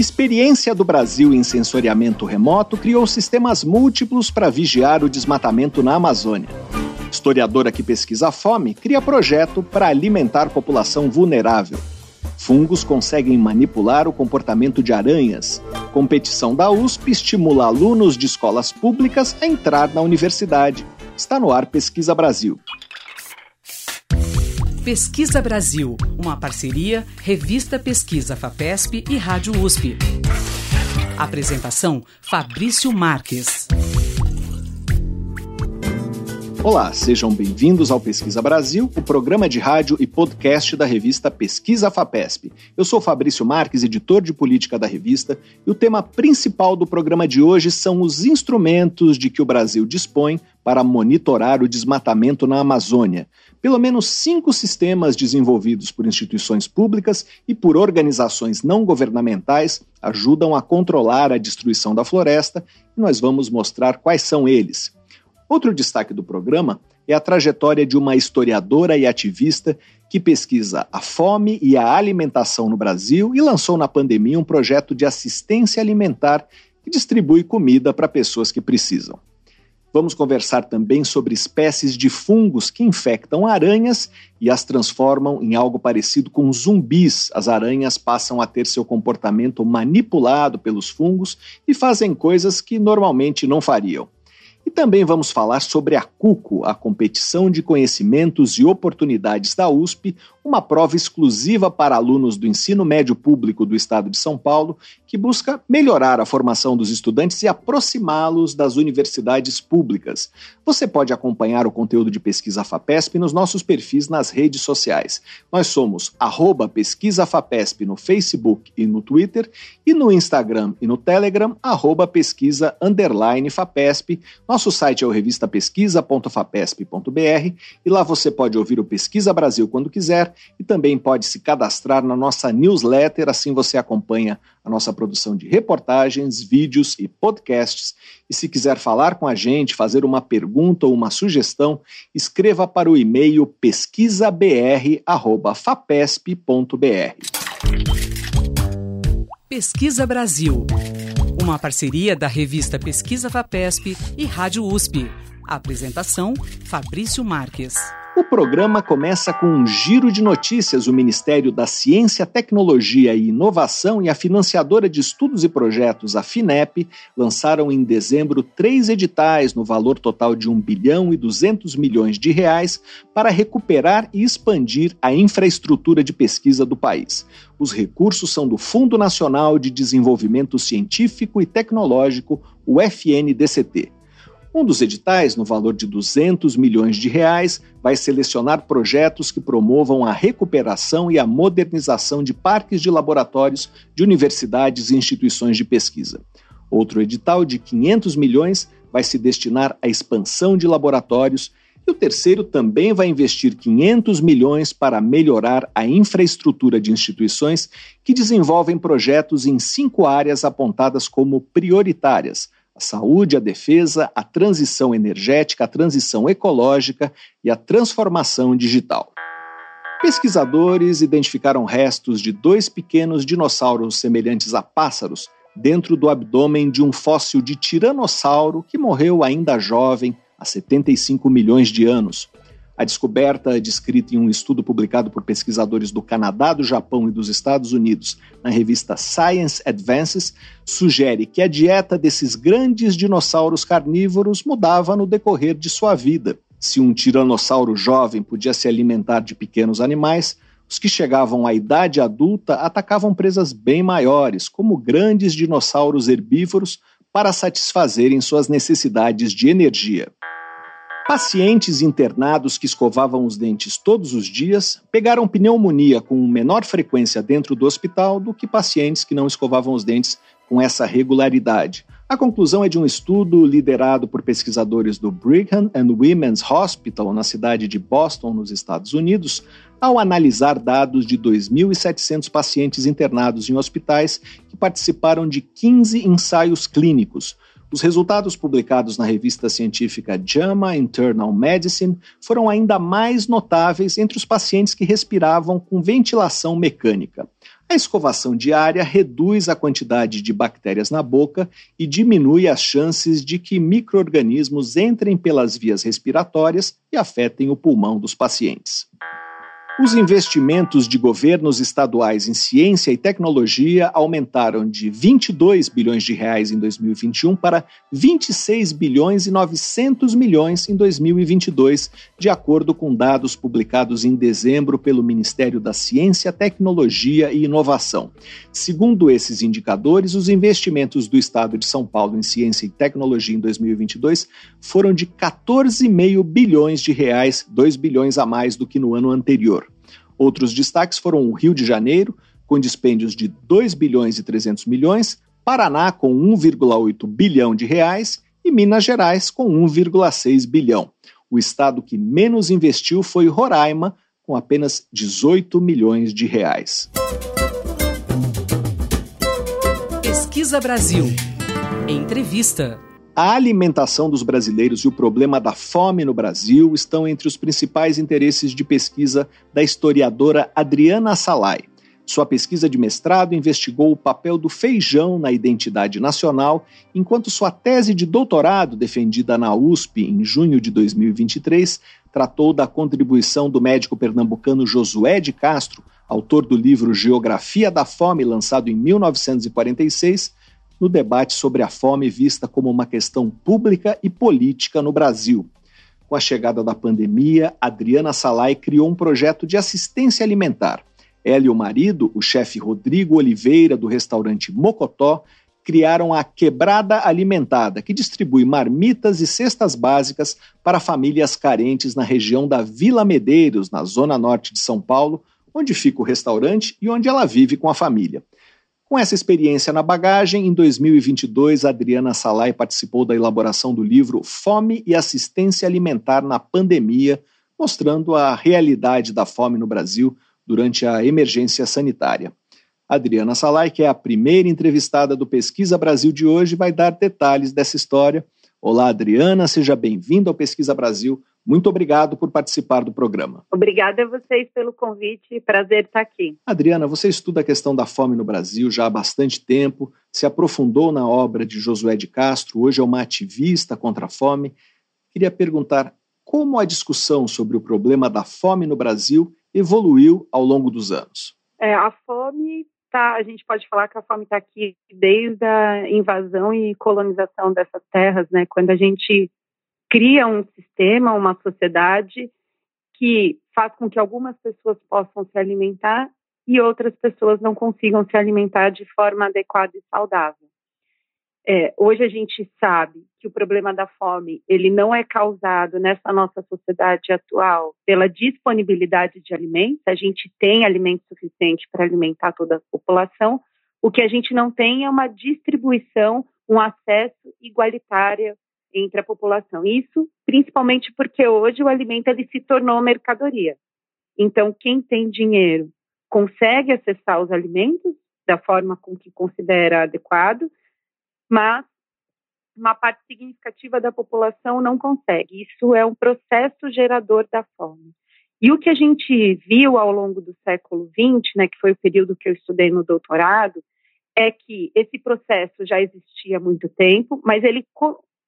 Experiência do Brasil em sensoriamento remoto criou sistemas múltiplos para vigiar o desmatamento na Amazônia. Historiadora que pesquisa a fome cria projeto para alimentar população vulnerável. Fungos conseguem manipular o comportamento de aranhas. Competição da USP estimula alunos de escolas públicas a entrar na universidade. Está no ar Pesquisa Brasil. Pesquisa Brasil, uma parceria Revista Pesquisa FAPESP e Rádio USP. Apresentação Fabrício Marques. Olá, sejam bem-vindos ao Pesquisa Brasil, o programa de rádio e podcast da revista Pesquisa FAPESP. Eu sou Fabrício Marques, editor de política da revista, e o tema principal do programa de hoje são os instrumentos de que o Brasil dispõe para monitorar o desmatamento na Amazônia. Pelo menos cinco sistemas desenvolvidos por instituições públicas e por organizações não governamentais ajudam a controlar a destruição da floresta e nós vamos mostrar quais são eles. Outro destaque do programa é a trajetória de uma historiadora e ativista que pesquisa a fome e a alimentação no Brasil e lançou na pandemia um projeto de assistência alimentar que distribui comida para pessoas que precisam. Vamos conversar também sobre espécies de fungos que infectam aranhas e as transformam em algo parecido com zumbis. As aranhas passam a ter seu comportamento manipulado pelos fungos e fazem coisas que normalmente não fariam. E também vamos falar sobre a CUCO, a Competição de Conhecimentos e Oportunidades da USP, uma prova exclusiva para alunos do ensino médio público do estado de São Paulo, que busca melhorar a formação dos estudantes e aproximá-los das universidades públicas. Você pode acompanhar o conteúdo de Pesquisa FAPESP nos nossos perfis nas redes sociais. Nós somos arroba Pesquisa FAPESP no Facebook e no Twitter, e no Instagram e no Telegram, arroba pesquisa underline FAPESP. Nosso site é o revistapesquisa.fapesp.br e lá você pode ouvir o Pesquisa Brasil quando quiser e também pode se cadastrar na nossa newsletter, assim você acompanha a nossa produção de reportagens, vídeos e podcasts. E se quiser falar com a gente, fazer uma pergunta ou uma sugestão, escreva para o e-mail pesquisabr@fapesp.br. Pesquisa Brasil. Uma parceria da revista Pesquisa FAPESP e Rádio USP. apresentação: Fabrício Marques. O programa começa com um giro de notícias. O Ministério da Ciência, Tecnologia e Inovação e a financiadora de estudos e projetos, a FINEP, lançaram em dezembro três editais no valor total de 1 bilhão e 200 milhões de reais para recuperar e expandir a infraestrutura de pesquisa do país. Os recursos são do Fundo Nacional de Desenvolvimento Científico e Tecnológico, o FNDCT. Um dos editais, no valor de 200 milhões de reais, vai selecionar projetos que promovam a recuperação e a modernização de parques de laboratórios de universidades e instituições de pesquisa. Outro edital de 500 milhões vai se destinar à expansão de laboratórios e o terceiro também vai investir 500 milhões para melhorar a infraestrutura de instituições que desenvolvem projetos em cinco áreas apontadas como prioritárias a saúde, a defesa, a transição energética, a transição ecológica e a transformação digital. Pesquisadores identificaram restos de dois pequenos dinossauros semelhantes a pássaros dentro do abdômen de um fóssil de tiranossauro que morreu ainda jovem, há 75 milhões de anos. A descoberta, descrita em um estudo publicado por pesquisadores do Canadá, do Japão e dos Estados Unidos na revista Science Advances, sugere que a dieta desses grandes dinossauros carnívoros mudava no decorrer de sua vida. Se um tiranossauro jovem podia se alimentar de pequenos animais, os que chegavam à idade adulta atacavam presas bem maiores, como grandes dinossauros herbívoros, para satisfazerem suas necessidades de energia. Pacientes internados que escovavam os dentes todos os dias pegaram pneumonia com menor frequência dentro do hospital do que pacientes que não escovavam os dentes com essa regularidade. A conclusão é de um estudo liderado por pesquisadores do Brigham and Women's Hospital, na cidade de Boston, nos Estados Unidos, ao analisar dados de 2.700 pacientes internados em hospitais que participaram de 15 ensaios clínicos Os resultados publicados na revista científica JAMA Internal Medicine foram ainda mais notáveis entre os pacientes que respiravam com ventilação mecânica. A escovação diária reduz a quantidade de bactérias na boca e diminui as chances de que microorganismos entrem pelas vias respiratórias e afetem o pulmão dos pacientes. Os investimentos de governos estaduais em ciência e tecnologia aumentaram de 22 bilhões de reais em 2021 para 26 bilhões e 900 milhões em 2022, de acordo com dados publicados em dezembro pelo Ministério da Ciência, Tecnologia e Inovação. Segundo esses indicadores, os investimentos do estado de São Paulo em ciência e tecnologia em 2022 foram de 14,5 bilhões de reais, 2 bilhões a mais do que no ano anterior. Outros destaques foram o Rio de Janeiro, com dispêndios de 2 bilhões e 300 milhões, Paraná com 1,8 bilhão de reais e Minas Gerais com 1,6 bilhão. O estado que menos investiu foi Roraima, com apenas 18 milhões de reais. Pesquisa Brasil. Entrevista. A alimentação dos brasileiros e o problema da fome no Brasil estão entre os principais interesses de pesquisa da historiadora Adriana Salai. Sua pesquisa de mestrado investigou o papel do feijão na identidade nacional, enquanto sua tese de doutorado, defendida na USP em junho de 2023, tratou da contribuição do médico pernambucano Josué de Castro, autor do livro Geografia da Fome, lançado em 1946 no debate sobre a fome vista como uma questão pública e política no Brasil. Com a chegada da pandemia, Adriana Salai criou um projeto de assistência alimentar. Ela e o marido, o chefe Rodrigo Oliveira, do restaurante Mocotó, criaram a Quebrada Alimentada, que distribui marmitas e cestas básicas para famílias carentes na região da Vila Medeiros, na zona norte de São Paulo, onde fica o restaurante e onde ela vive com a família. Com essa experiência na bagagem, em 2022, Adriana Salai participou da elaboração do livro Fome e Assistência Alimentar na Pandemia, mostrando a realidade da fome no Brasil durante a emergência sanitária. Adriana Salai, que é a primeira entrevistada do Pesquisa Brasil de hoje, vai dar detalhes dessa história. Olá, Adriana, seja bem-vinda ao Pesquisa Brasil. Muito obrigado por participar do programa. Obrigada a vocês pelo convite, prazer estar aqui. Adriana, você estuda a questão da fome no Brasil já há bastante tempo, se aprofundou na obra de Josué de Castro, hoje é uma ativista contra a fome. Queria perguntar como a discussão sobre o problema da fome no Brasil evoluiu ao longo dos anos. É, a fome tá, a gente pode falar que a fome está aqui desde a invasão e colonização dessas terras, né? Quando a gente cria um sistema, uma sociedade que faz com que algumas pessoas possam se alimentar e outras pessoas não consigam se alimentar de forma adequada e saudável. É, hoje a gente sabe que o problema da fome ele não é causado nessa nossa sociedade atual pela disponibilidade de alimentos. A gente tem alimento suficiente para alimentar toda a população. O que a gente não tem é uma distribuição, um acesso igualitário entre a população. Isso principalmente porque hoje o alimento ele se tornou mercadoria. Então, quem tem dinheiro consegue acessar os alimentos da forma com que considera adequado, mas uma parte significativa da população não consegue. Isso é um processo gerador da fome. E o que a gente viu ao longo do século XX, né, que foi o período que eu estudei no doutorado, é que esse processo já existia há muito tempo, mas ele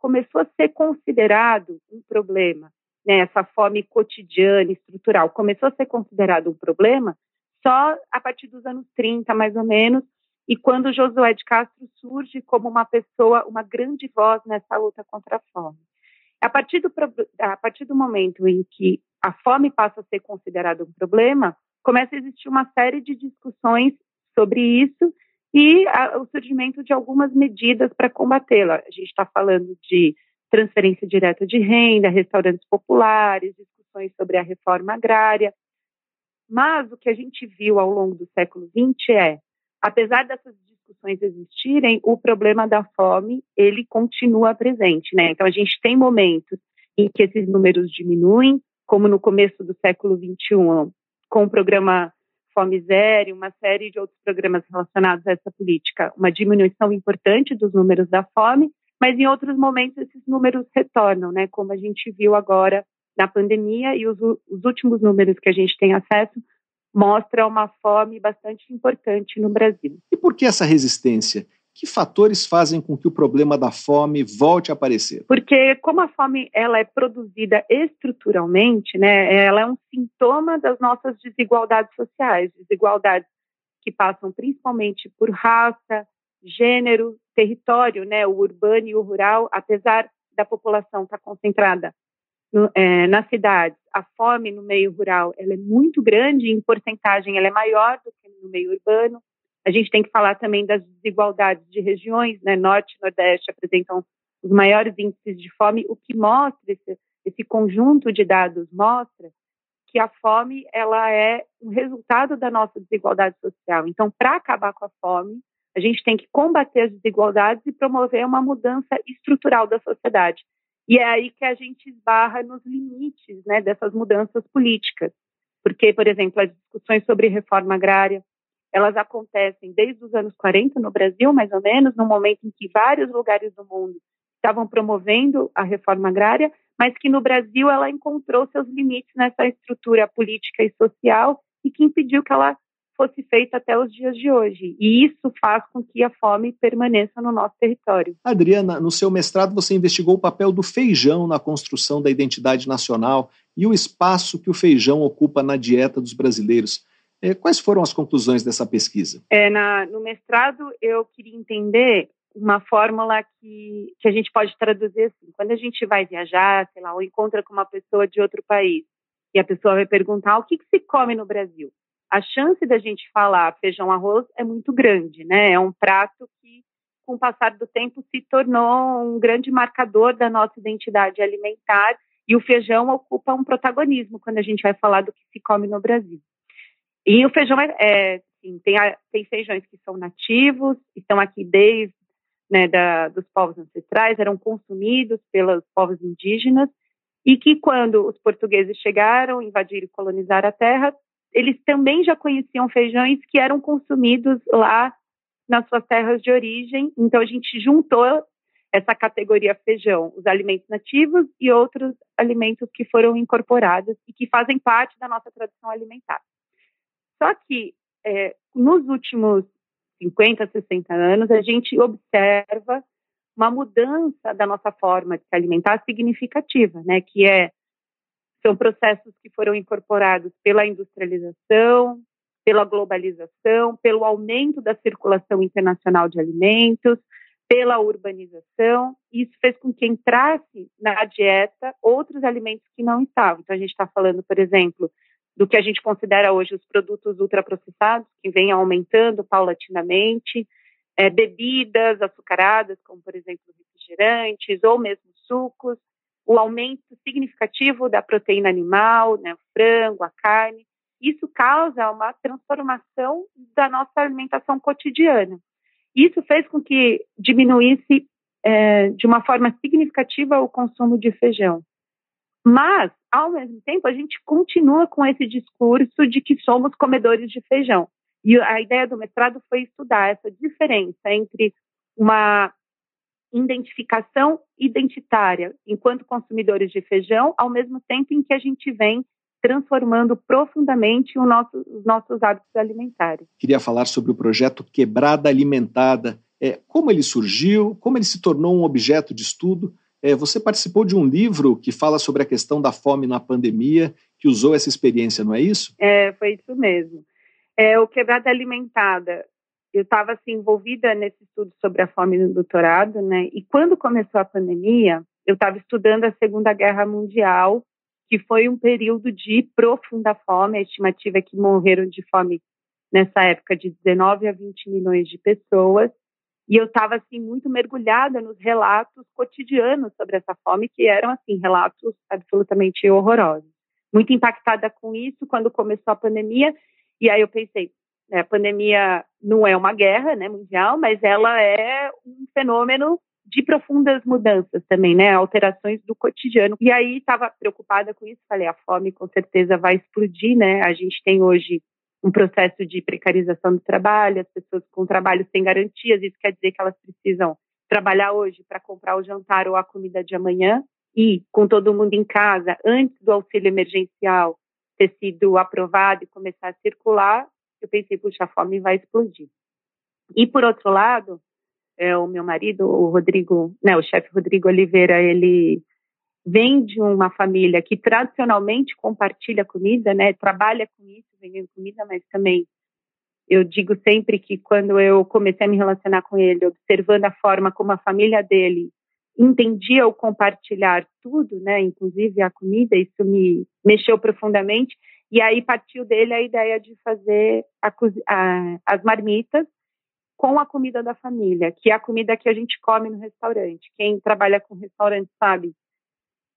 começou a ser considerado um problema, né, essa fome cotidiana, estrutural, começou a ser considerado um problema só a partir dos anos 30, mais ou menos, e quando Josué de Castro surge como uma pessoa, uma grande voz nessa luta contra a fome. A partir do, a partir do momento em que a fome passa a ser considerada um problema, começa a existir uma série de discussões sobre isso e a, o surgimento de algumas medidas para combatê-la. A gente está falando de transferência direta de renda, restaurantes populares, discussões sobre a reforma agrária. Mas o que a gente viu ao longo do século XX é, apesar dessas discussões existirem, o problema da fome ele continua presente, né? Então a gente tem momentos em que esses números diminuem, como no começo do século XXI, com o programa Fome uma série de outros programas relacionados a essa política, uma diminuição importante dos números da fome, mas em outros momentos esses números retornam, né? Como a gente viu agora na pandemia e os, os últimos números que a gente tem acesso mostram uma fome bastante importante no Brasil. E por que essa resistência? Que fatores fazem com que o problema da fome volte a aparecer? Porque como a fome ela é produzida estruturalmente, né, ela é um sintoma das nossas desigualdades sociais, desigualdades que passam principalmente por raça, gênero, território, né, o urbano e o rural, apesar da população estar concentrada no, é, nas cidades, a fome no meio rural ela é muito grande, em porcentagem ela é maior do que no meio urbano. A gente tem que falar também das desigualdades de regiões, né? Norte e Nordeste apresentam os maiores índices de fome, o que mostra esse, esse conjunto de dados mostra que a fome ela é um resultado da nossa desigualdade social. Então, para acabar com a fome, a gente tem que combater as desigualdades e promover uma mudança estrutural da sociedade. E é aí que a gente esbarra nos limites né, dessas mudanças políticas. Porque, por exemplo, as discussões sobre reforma agrária, elas acontecem desde os anos 40 no Brasil, mais ou menos, no momento em que vários lugares do mundo estavam promovendo a reforma agrária, mas que no Brasil ela encontrou seus limites nessa estrutura política e social e que impediu que ela fosse feita até os dias de hoje. E isso faz com que a fome permaneça no nosso território. Adriana, no seu mestrado você investigou o papel do feijão na construção da identidade nacional e o espaço que o feijão ocupa na dieta dos brasileiros. É, quais foram as conclusões dessa pesquisa? É, na, no mestrado, eu queria entender uma fórmula que, que a gente pode traduzir assim. Quando a gente vai viajar, sei lá, ou encontra com uma pessoa de outro país, e a pessoa vai perguntar o que, que se come no Brasil a chance da gente falar feijão arroz é muito grande, né? É um prato que, com o passar do tempo, se tornou um grande marcador da nossa identidade alimentar e o feijão ocupa um protagonismo quando a gente vai falar do que se come no Brasil. E o feijão é, é sim, tem, tem feijões que são nativos, estão aqui desde né, da, dos povos ancestrais, eram consumidos pelos povos indígenas, e que quando os portugueses chegaram, invadiram e colonizaram a terra, eles também já conheciam feijões que eram consumidos lá nas suas terras de origem. Então a gente juntou essa categoria feijão, os alimentos nativos e outros alimentos que foram incorporados e que fazem parte da nossa tradição alimentar. Só que é, nos últimos 50, 60 anos, a gente observa uma mudança da nossa forma de se alimentar significativa, né, que é são processos que foram incorporados pela industrialização, pela globalização, pelo aumento da circulação internacional de alimentos, pela urbanização. Isso fez com que entrasse na dieta outros alimentos que não estavam. Então, a gente está falando, por exemplo, do que a gente considera hoje os produtos ultraprocessados, que vêm aumentando paulatinamente, é, bebidas açucaradas, como, por exemplo, refrigerantes ou mesmo sucos, o aumento significativo da proteína animal, né, o frango, a carne, isso causa uma transformação da nossa alimentação cotidiana. Isso fez com que diminuísse é, de uma forma significativa o consumo de feijão. Mas, ao mesmo tempo, a gente continua com esse discurso de que somos comedores de feijão. E a ideia do mestrado foi estudar essa diferença entre uma identificação identitária enquanto consumidores de feijão, ao mesmo tempo em que a gente vem transformando profundamente nosso, os nossos hábitos alimentares. Queria falar sobre o projeto Quebrada Alimentada. É, como ele surgiu, como ele se tornou um objeto de estudo. É, você participou de um livro que fala sobre a questão da fome na pandemia, que usou essa experiência, não é isso? É, foi isso mesmo. É, o Quebrada Alimentada eu estava assim, envolvida nesse estudo sobre a fome no doutorado, né? E quando começou a pandemia, eu estava estudando a Segunda Guerra Mundial, que foi um período de profunda fome. A estimativa é que morreram de fome nessa época de 19 a 20 milhões de pessoas. E eu estava assim muito mergulhada nos relatos cotidianos sobre essa fome, que eram assim relatos absolutamente horrorosos. Muito impactada com isso quando começou a pandemia. E aí eu pensei, né, a pandemia não é uma guerra né, mundial, mas ela é um fenômeno de profundas mudanças também, né? Alterações do cotidiano. E aí estava preocupada com isso, falei, a fome com certeza vai explodir, né? A gente tem hoje um processo de precarização do trabalho, as pessoas com trabalho sem garantias, isso quer dizer que elas precisam trabalhar hoje para comprar o jantar ou a comida de amanhã e com todo mundo em casa, antes do auxílio emergencial ter sido aprovado e começar a circular, eu pensei, puxa, a fome vai explodir. E por outro lado, é, o meu marido, o Rodrigo, né, o chefe Rodrigo Oliveira, ele vem de uma família que tradicionalmente compartilha comida, né, trabalha com isso, vendendo comida, mas também eu digo sempre que quando eu comecei a me relacionar com ele, observando a forma como a família dele entendia o compartilhar tudo, né, inclusive a comida, isso me mexeu profundamente. E aí partiu dele a ideia de fazer a, a, as marmitas com a comida da família, que é a comida que a gente come no restaurante. Quem trabalha com restaurante sabe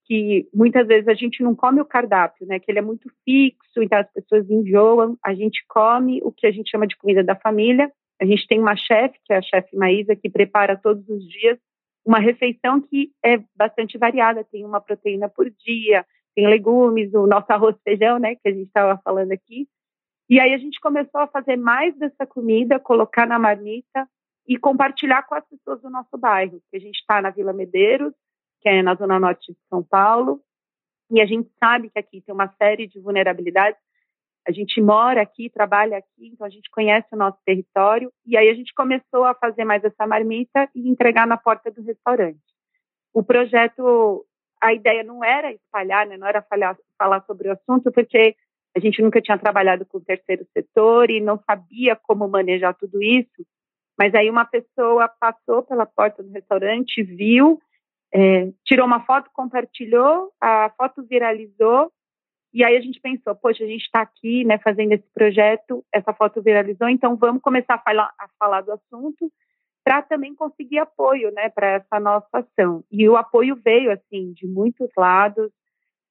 que muitas vezes a gente não come o cardápio, né? Que ele é muito fixo, então as pessoas enjoam. A gente come o que a gente chama de comida da família. A gente tem uma chefe, que é a chefe Maísa, que prepara todos os dias uma refeição que é bastante variada. Tem uma proteína por dia, tem legumes, o nosso arroz feijão, né? Que a gente estava falando aqui. E aí a gente começou a fazer mais dessa comida, colocar na marmita e compartilhar com as pessoas do nosso bairro. Que a gente está na Vila Medeiros, que é na zona norte de São Paulo, e a gente sabe que aqui tem uma série de vulnerabilidades. A gente mora aqui, trabalha aqui, então a gente conhece o nosso território, e aí a gente começou a fazer mais essa marmita e entregar na porta do restaurante. O projeto, a ideia não era espalhar, né, não era falar, falar sobre o assunto, porque a gente nunca tinha trabalhado com o terceiro setor e não sabia como manejar tudo isso. Mas aí uma pessoa passou pela porta do restaurante, viu é, tirou uma foto, compartilhou, a foto viralizou, e aí a gente pensou, poxa, a gente está aqui, né, fazendo esse projeto, essa foto viralizou, então vamos começar a falar, a falar do assunto para também conseguir apoio, né, para essa nossa ação. E o apoio veio, assim, de muitos lados,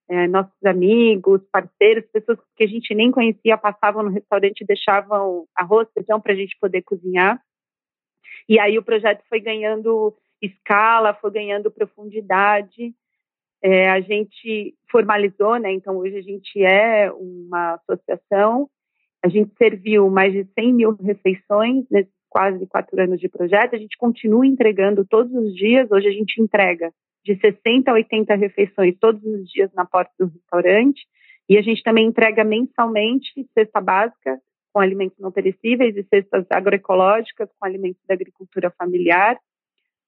é, nossos amigos, parceiros, pessoas que a gente nem conhecia passavam no restaurante e deixavam arroz, feijão para a gente poder cozinhar. E aí o projeto foi ganhando escala, foi ganhando profundidade. É, a gente formalizou, né? Então, hoje a gente é uma associação. A gente serviu mais de 100 mil refeições nesses quase quatro anos de projeto. A gente continua entregando todos os dias. Hoje a gente entrega de 60 a 80 refeições todos os dias na porta do restaurante. E a gente também entrega mensalmente cesta básica com alimentos não perecíveis e cestas agroecológicas com alimentos da agricultura familiar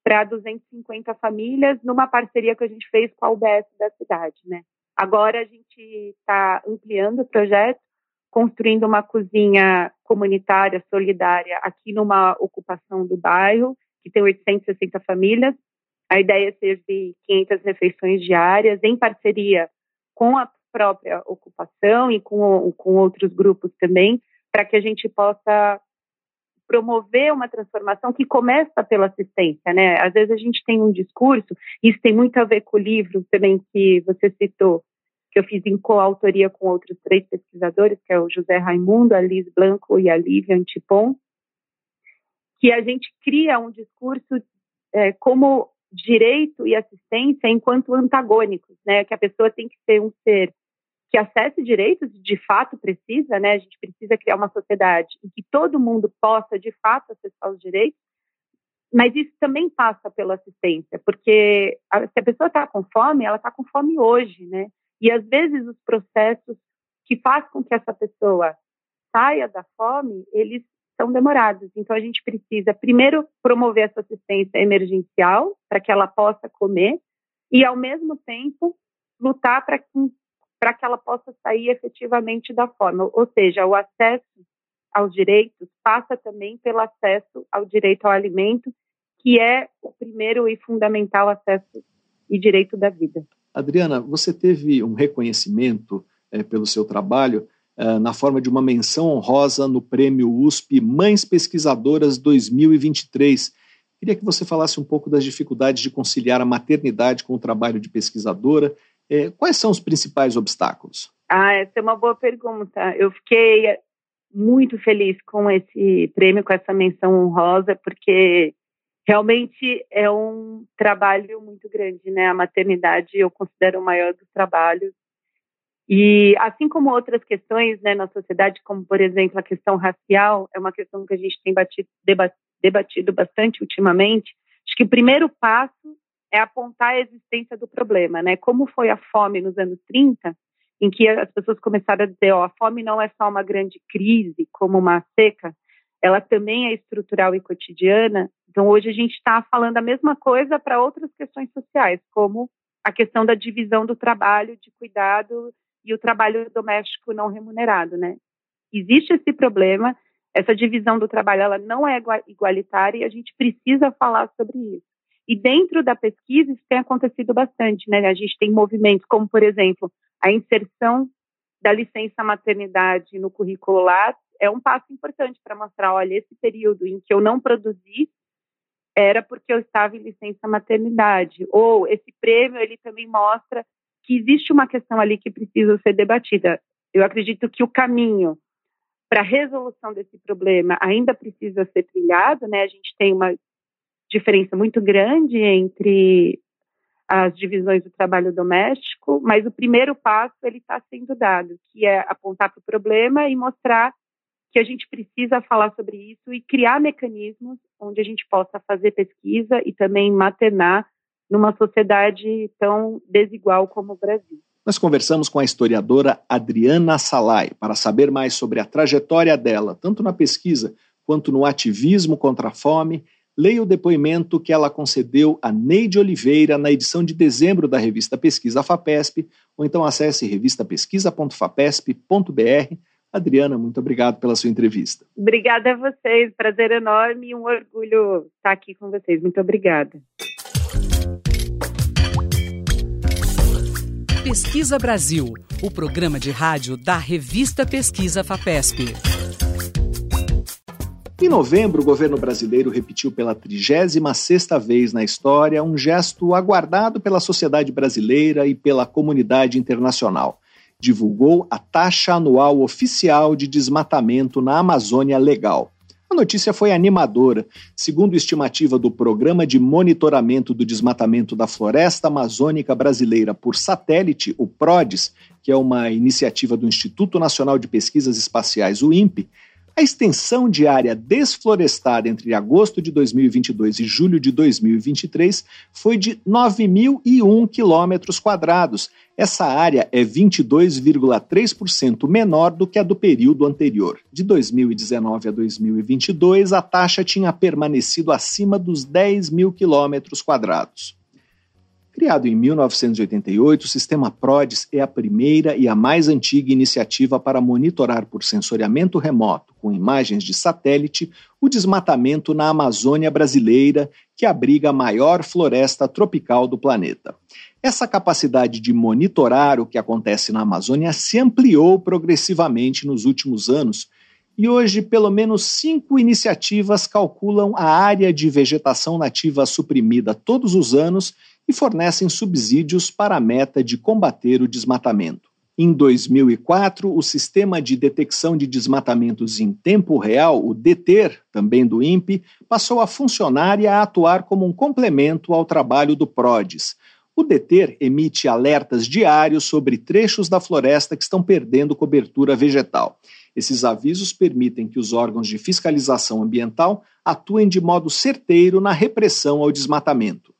para 250 famílias numa parceria que a gente fez com a UBS da cidade, né? Agora a gente está ampliando o projeto, construindo uma cozinha comunitária solidária aqui numa ocupação do bairro, que tem 860 famílias. A ideia é servir 500 refeições diárias em parceria com a própria ocupação e com, com outros grupos também, para que a gente possa promover uma transformação que começa pela assistência, né? Às vezes a gente tem um discurso, isso tem muito a ver com o livro também que você citou, que eu fiz em coautoria com outros três pesquisadores, que é o José Raimundo, a Liz Blanco e a Lívia Antipon, que a gente cria um discurso é, como direito e assistência enquanto antagônicos, né? Que a pessoa tem que ser um ser que acesse direitos, de fato precisa, né? A gente precisa criar uma sociedade em que todo mundo possa, de fato, acessar os direitos, mas isso também passa pela assistência, porque a, se a pessoa está com fome, ela está com fome hoje, né? E às vezes os processos que fazem com que essa pessoa saia da fome, eles são demorados. Então a gente precisa primeiro promover essa assistência emergencial para que ela possa comer e ao mesmo tempo lutar para que para que ela possa sair efetivamente da forma. Ou seja, o acesso aos direitos passa também pelo acesso ao direito ao alimento, que é o primeiro e fundamental acesso e direito da vida. Adriana, você teve um reconhecimento é, pelo seu trabalho é, na forma de uma menção honrosa no Prêmio USP Mães Pesquisadoras 2023. Queria que você falasse um pouco das dificuldades de conciliar a maternidade com o trabalho de pesquisadora é, quais são os principais obstáculos? Ah, essa é uma boa pergunta. Eu fiquei muito feliz com esse prêmio, com essa menção honrosa, porque realmente é um trabalho muito grande, né? A maternidade eu considero o maior dos trabalhos. E assim como outras questões, né, na sociedade, como por exemplo a questão racial, é uma questão que a gente tem batido, debatido bastante ultimamente. Acho que o primeiro passo é apontar a existência do problema, né? Como foi a fome nos anos 30, em que as pessoas começaram a dizer, ó, a fome não é só uma grande crise, como uma seca, ela também é estrutural e cotidiana. Então, hoje a gente está falando a mesma coisa para outras questões sociais, como a questão da divisão do trabalho de cuidado e o trabalho doméstico não remunerado, né? Existe esse problema, essa divisão do trabalho ela não é igualitária e a gente precisa falar sobre isso. E dentro da pesquisa isso tem acontecido bastante, né? A gente tem movimentos como, por exemplo, a inserção da licença maternidade no currículo Lattes é um passo importante para mostrar, olha, esse período em que eu não produzi era porque eu estava em licença maternidade. Ou esse prêmio ele também mostra que existe uma questão ali que precisa ser debatida. Eu acredito que o caminho para a resolução desse problema ainda precisa ser trilhado, né? A gente tem uma diferença muito grande entre as divisões do trabalho doméstico, mas o primeiro passo ele está sendo dado, que é apontar para o problema e mostrar que a gente precisa falar sobre isso e criar mecanismos onde a gente possa fazer pesquisa e também maternar numa sociedade tão desigual como o Brasil. Nós conversamos com a historiadora Adriana Salai para saber mais sobre a trajetória dela, tanto na pesquisa quanto no ativismo contra a fome. Leia o depoimento que ela concedeu a Neide Oliveira na edição de dezembro da revista Pesquisa FAPESP, ou então acesse revistapesquisa.fapesp.br Adriana, muito obrigado pela sua entrevista. Obrigada a vocês, prazer enorme e um orgulho estar aqui com vocês. Muito obrigada. Pesquisa Brasil, o programa de rádio da revista Pesquisa FAPESP. Em novembro, o governo brasileiro repetiu pela 36ª vez na história um gesto aguardado pela sociedade brasileira e pela comunidade internacional divulgou a taxa anual oficial de desmatamento na Amazônia Legal. A notícia foi animadora. Segundo estimativa do Programa de Monitoramento do Desmatamento da Floresta Amazônica Brasileira por Satélite, o PRODES, que é uma iniciativa do Instituto Nacional de Pesquisas Espaciais, o INPE, a extensão de área desflorestada entre agosto de 2022 e julho de 2023 foi de 9.001 quilômetros quadrados. Essa área é 22,3% menor do que a do período anterior. De 2019 a 2022, a taxa tinha permanecido acima dos 10 mil quilômetros quadrados. Criado em 1988, o sistema PRODES é a primeira e a mais antiga iniciativa para monitorar por sensoriamento remoto, com imagens de satélite, o desmatamento na Amazônia brasileira, que abriga a maior floresta tropical do planeta. Essa capacidade de monitorar o que acontece na Amazônia se ampliou progressivamente nos últimos anos e hoje, pelo menos cinco iniciativas calculam a área de vegetação nativa suprimida todos os anos e fornecem subsídios para a meta de combater o desmatamento. Em 2004, o Sistema de Detecção de Desmatamentos em Tempo Real, o DETER, também do INPE, passou a funcionar e a atuar como um complemento ao trabalho do PRODES. O DETER emite alertas diários sobre trechos da floresta que estão perdendo cobertura vegetal. Esses avisos permitem que os órgãos de fiscalização ambiental atuem de modo certeiro na repressão ao desmatamento.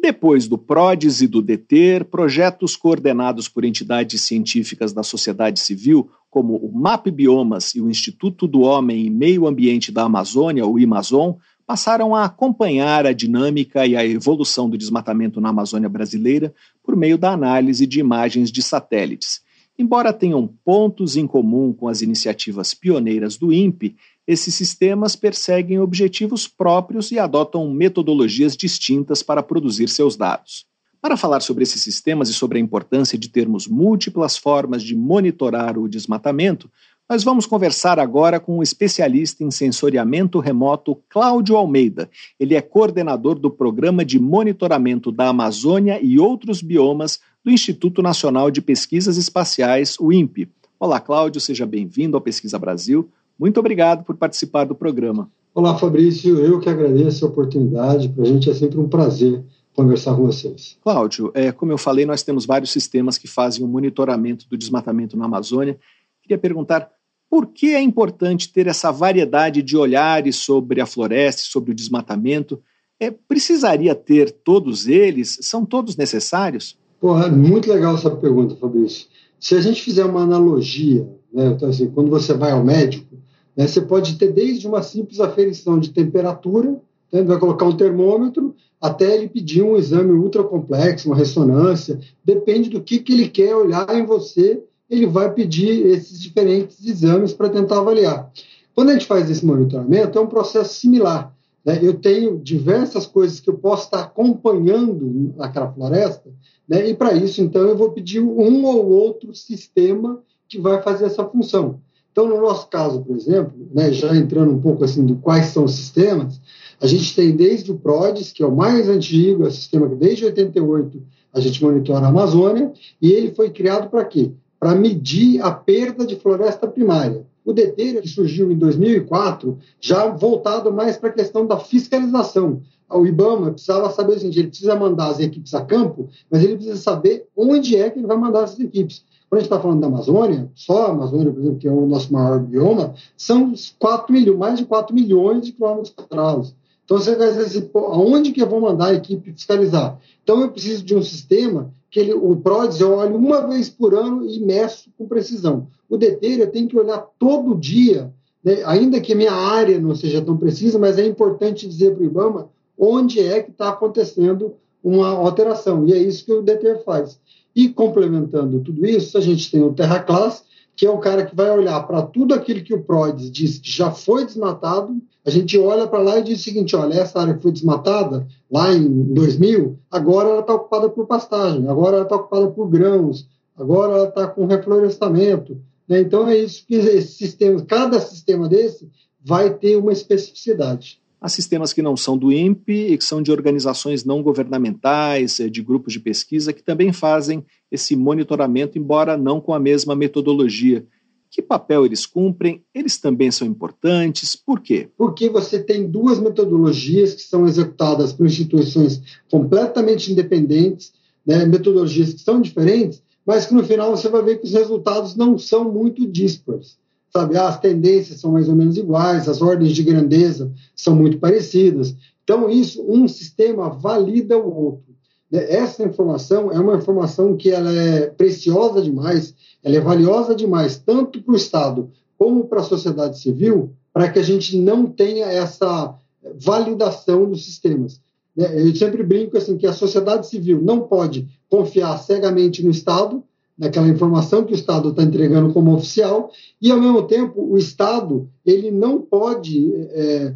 Depois do PRODES e do DETER, projetos coordenados por entidades científicas da sociedade civil, como o MAP Biomas e o Instituto do Homem e Meio Ambiente da Amazônia, o IMAZON, passaram a acompanhar a dinâmica e a evolução do desmatamento na Amazônia brasileira por meio da análise de imagens de satélites. Embora tenham pontos em comum com as iniciativas pioneiras do INPE, esses sistemas perseguem objetivos próprios e adotam metodologias distintas para produzir seus dados. Para falar sobre esses sistemas e sobre a importância de termos múltiplas formas de monitorar o desmatamento, nós vamos conversar agora com o especialista em sensoriamento remoto Cláudio Almeida. Ele é coordenador do Programa de Monitoramento da Amazônia e outros biomas do Instituto Nacional de Pesquisas Espaciais, o INPE. Olá, Cláudio, seja bem-vindo ao Pesquisa Brasil. Muito obrigado por participar do programa. Olá, Fabrício. Eu que agradeço a oportunidade. Para a gente é sempre um prazer conversar com vocês. Cláudio, é, como eu falei, nós temos vários sistemas que fazem o monitoramento do desmatamento na Amazônia. Queria perguntar por que é importante ter essa variedade de olhares sobre a floresta, sobre o desmatamento? É, precisaria ter todos eles? São todos necessários? Porra, é muito legal essa pergunta, Fabrício. Se a gente fizer uma analogia, né, então, assim, quando você vai ao médico, né, você pode ter desde uma simples aferição de temperatura, né, vai colocar um termômetro, até ele pedir um exame ultra complexo, uma ressonância, depende do que, que ele quer olhar em você, ele vai pedir esses diferentes exames para tentar avaliar. Quando a gente faz esse monitoramento, é um processo similar. Né? Eu tenho diversas coisas que eu posso estar acompanhando naquela floresta, né? e para isso, então, eu vou pedir um ou outro sistema que vai fazer essa função. Então, no nosso caso, por exemplo, né, já entrando um pouco assim de quais são os sistemas, a gente tem desde o PRODES, que é o mais antigo, é um sistema que desde 88 a gente monitora a Amazônia, e ele foi criado para quê? Para medir a perda de floresta primária. O DT, que surgiu em 2004, já voltado mais para a questão da fiscalização. O IBAMA precisava saber o seguinte: ele precisa mandar as equipes a campo, mas ele precisa saber onde é que ele vai mandar essas equipes. Quando a gente está falando da Amazônia, só a Amazônia, por exemplo, que é o nosso maior bioma, são 4 milhões, mais de 4 milhões de quilômetros quadrados. Então você vai dizer assim, aonde que eu vou mandar a equipe fiscalizar? Então eu preciso de um sistema que ele, o PRODES eu olho uma vez por ano e meço com precisão. O DETER eu tenho que olhar todo dia, né, ainda que a minha área não seja tão precisa, mas é importante dizer para o IBAMA onde é que está acontecendo uma alteração. E é isso que o DETER faz. E complementando tudo isso, a gente tem o Terra Class, que é o cara que vai olhar para tudo aquilo que o PRODES diz que já foi desmatado, a gente olha para lá e diz o seguinte, olha, essa área que foi desmatada lá em 2000, agora ela está ocupada por pastagem, agora ela está ocupada por grãos, agora ela está com reflorestamento. Né? Então é isso que esse sistema, cada sistema desse vai ter uma especificidade. Há sistemas que não são do INPE e que são de organizações não governamentais, eh, de grupos de pesquisa, que também fazem esse monitoramento, embora não com a mesma metodologia. Que papel eles cumprem? Eles também são importantes? Por quê? Porque você tem duas metodologias que são executadas por instituições completamente independentes, né, metodologias que são diferentes, mas que no final você vai ver que os resultados não são muito díspares sabe? as tendências são mais ou menos iguais, as ordens de grandeza são muito parecidas. Então, isso, um sistema valida o outro. Né? Essa informação é uma informação que ela é preciosa demais, ela é valiosa demais, tanto para o Estado como para a sociedade civil, para que a gente não tenha essa validação dos sistemas. Né? Eu sempre brinco assim que a sociedade civil não pode confiar cegamente no Estado, naquela informação que o Estado está entregando como oficial, e, ao mesmo tempo, o Estado ele não pode é,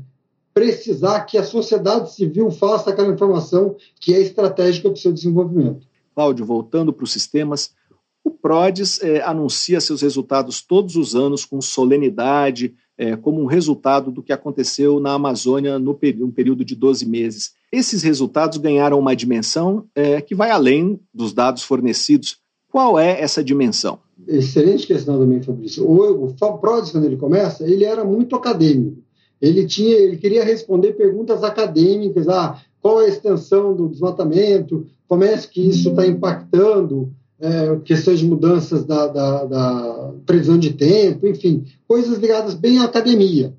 precisar que a sociedade civil faça aquela informação que é estratégica para o seu desenvolvimento. Cláudio, voltando para os sistemas, o PRODES é, anuncia seus resultados todos os anos com solenidade, é, como um resultado do que aconteceu na Amazônia no um período de 12 meses. Esses resultados ganharam uma dimensão é, que vai além dos dados fornecidos qual é essa dimensão? Excelente questão também, Fabrício. O, Prodes, quando ele começa, ele era muito acadêmico. Ele tinha, ele queria responder perguntas acadêmicas, ah, qual é a extensão do desmatamento, como é que isso está impactando é, questões de mudanças da, da, da, previsão de tempo, enfim, coisas ligadas bem à academia.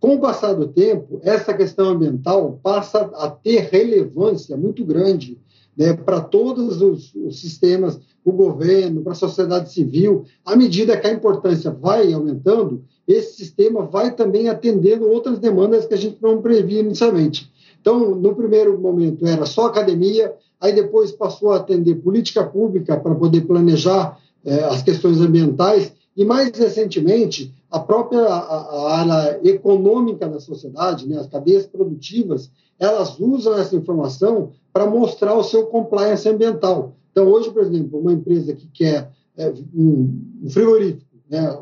Com o passar do tempo, essa questão ambiental passa a ter relevância muito grande né, para todos os, os sistemas, o governo, para a sociedade civil, à medida que a importância vai aumentando, esse sistema vai também atendendo outras demandas que a gente não previa inicialmente. Então, no primeiro momento era só academia, aí depois passou a atender política pública para poder planejar eh, as questões ambientais, e mais recentemente, a própria a, a área econômica da sociedade, né, as cadeias produtivas, elas usam essa informação para mostrar o seu compliance ambiental. Então, hoje, por exemplo, uma empresa que quer é, um, frigorífico, né,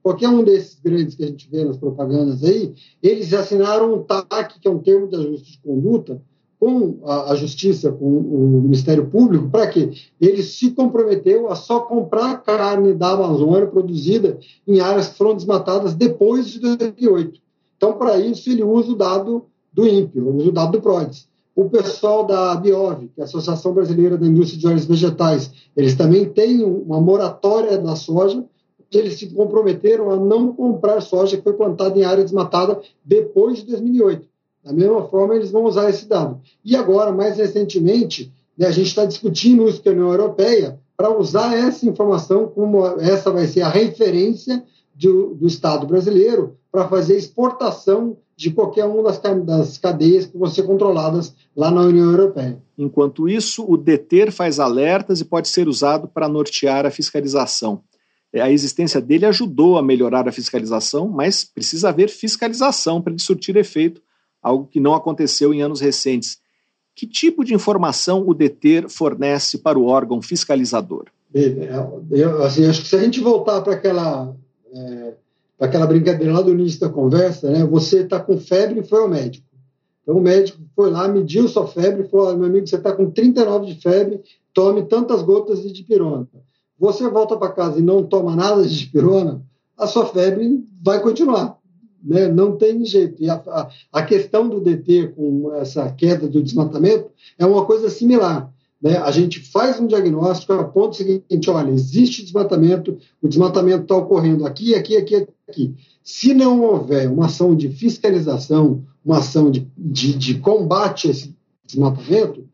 qualquer um desses grandes que a gente vê nas propagandas aí, eles assinaram um TAC, que é um termo de ajuste de conduta, com a, a Justiça, com o Ministério Público, para quê? Ele se comprometeu a só comprar carne da Amazônia produzida em áreas que foram desmatadas depois de 2008. Então, para isso, ele usa o dado do INPE, usa o dado do PRODES. O pessoal da Biov, que é a Associação Brasileira da Indústria de Óleos Vegetais, eles também têm uma moratória da soja, eles se comprometeram a não comprar soja que foi plantada em área desmatada depois de 2008. Da mesma forma, eles vão usar esse dado. E agora, mais recentemente, né, a gente está discutindo isso com a União Europeia para usar essa informação como essa vai ser a referência do, do Estado brasileiro para fazer exportação de qualquer uma das, das cadeias que vão ser controladas lá na União Europeia. Enquanto isso, o deter faz alertas e pode ser usado para nortear a fiscalização. É, a existência dele ajudou a melhorar a fiscalização, mas precisa haver fiscalização para ele surtir efeito, algo que não aconteceu em anos recentes. Que tipo de informação o deter fornece para o órgão fiscalizador? Eu, assim, acho que se a gente voltar para aquela, é, aquela brincadeira lá do início da conversa, né, você está com febre e foi ao médico. Então o médico foi lá, mediu sua febre e falou: meu amigo, você está com 39 de febre, tome tantas gotas de dipirona você volta para casa e não toma nada de dipirona, a sua febre vai continuar. Né? Não tem jeito. E a, a, a, questão do DT com essa queda do desmatamento é uma coisa similar. Né? A gente faz um diagnóstico, aponta o seguinte: olha, existe desmatamento, o desmatamento está ocorrendo aqui, aqui, aqui, aqui. Se não houver uma ação de fiscalização, uma ação de, de, de combate a esse desmatamento,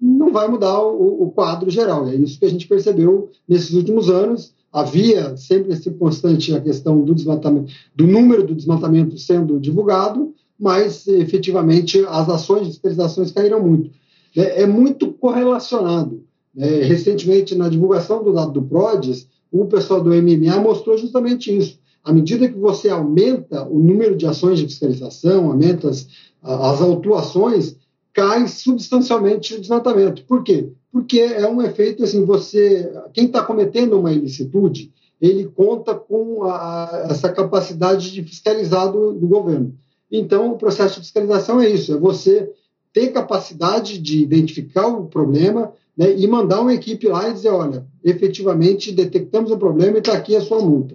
não vai mudar o, o, quadro geral. É isso que a gente percebeu nesses últimos anos. Havia sempre esse constante a questão do desmatamento, do número do desmatamento sendo divulgado, mas efetivamente as ações de fiscalizações caíram muito. É, é muito correlacionado. É, recentemente, na divulgação do dado do PRODES, o pessoal do MMA mostrou justamente isso. À medida que você aumenta o número de ações de fiscalização, aumenta as, as autuações, cai substancialmente o desmatamento. Por quê? Porque é um efeito assim, você, quem está cometendo uma ilicitude, ele conta com a, essa capacidade de fiscalizar do, do, governo. Então, o processo de fiscalização é isso, é você ter capacidade de identificar o problema né, e mandar uma equipe lá e dizer, olha, efetivamente detectamos o problema e está aqui a sua multa.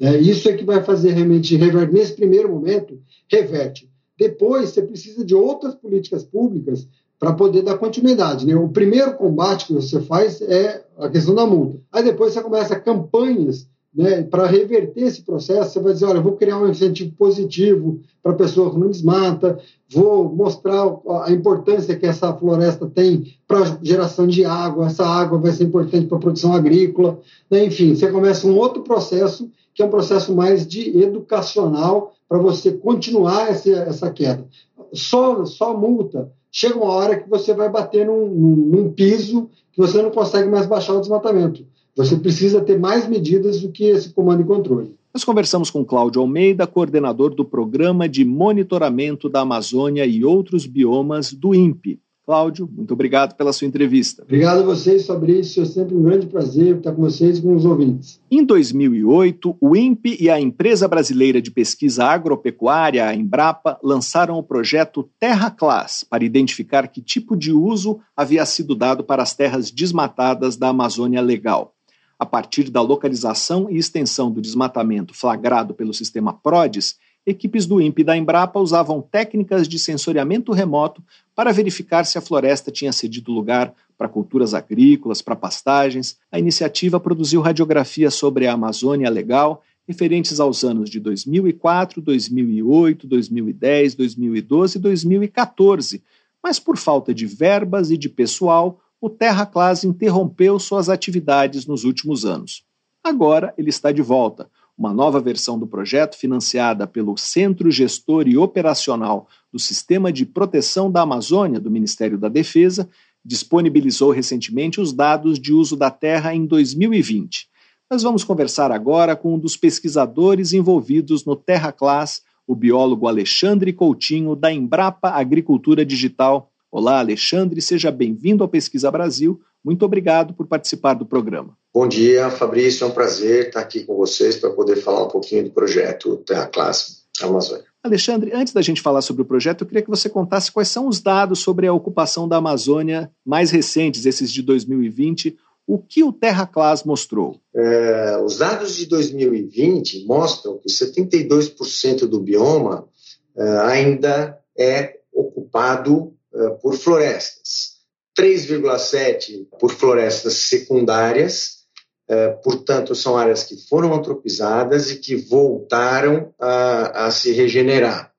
É, isso é que vai fazer realmente reverter. Nesse primeiro momento, reverte. Depois, você precisa de outras políticas públicas para poder dar continuidade. Né? O primeiro combate que você faz é a questão da multa. Aí depois você começa campanhas né, para reverter esse processo. Você vai dizer: olha, vou criar um incentivo positivo para a pessoa que não desmata, vou mostrar a importância que essa floresta tem para geração de água, essa água vai ser importante para a produção agrícola. Né? Enfim, você começa um outro processo que é um processo mais de educacional para você continuar essa, essa queda. Só, só multa. Chega uma hora que você vai bater num, num, num piso que você não consegue mais baixar o desmatamento. Você precisa ter mais medidas do que esse comando e controle. Nós conversamos com Cláudio Almeida, coordenador do Programa de Monitoramento da Amazônia e outros biomas do INPE. Cláudio, muito obrigado pela sua entrevista. Obrigado a vocês, Fabrício. É sempre um grande prazer estar com vocês e com os ouvintes. Em 2008, o INPE e a Empresa Brasileira de Pesquisa Agropecuária, a Embrapa, lançaram o projeto Terra Class para identificar que tipo de uso havia sido dado para as terras desmatadas da Amazônia Legal. A partir da localização e extensão do desmatamento flagrado pelo sistema PRODES, equipes do INPE e da Embrapa usavam técnicas de sensoriamento remoto para verificar se a floresta tinha cedido lugar para culturas agrícolas, para pastagens. A iniciativa produziu radiografias sobre a Amazônia Legal referentes aos anos de 2004, 2008, 2010, 2012 e 2014, mas por falta de verbas e de pessoal, o Terra Class interrompeu suas atividades nos últimos anos. Agora ele está de volta uma nova versão do projeto, financiada pelo Centro Gestor e Operacional do Sistema de Proteção da Amazônia do Ministério da Defesa, disponibilizou recentemente os dados de uso da terra em 2020. Nós vamos conversar agora com um dos pesquisadores envolvidos no Terra Class, o biólogo Alexandre Coutinho, da Embrapa Agricultura Digital. Olá, Alexandre, seja bem-vindo ao Pesquisa Brasil. Muito obrigado por participar do programa. Bom dia, Fabrício. É um prazer estar aqui com vocês para poder falar um pouquinho do projeto Terra Classe Amazônia. Alexandre, antes da gente falar sobre o projeto, eu queria que você contasse quais são os dados sobre a ocupação da Amazônia mais recentes, esses de 2020. O que o Terra Class mostrou? É, os dados de 2020 mostram que 72% do bioma é, ainda é ocupado por florestas, 3,7% por florestas secundárias é, portanto, são áreas que foram antropizadas e que voltaram a, a se regenerar.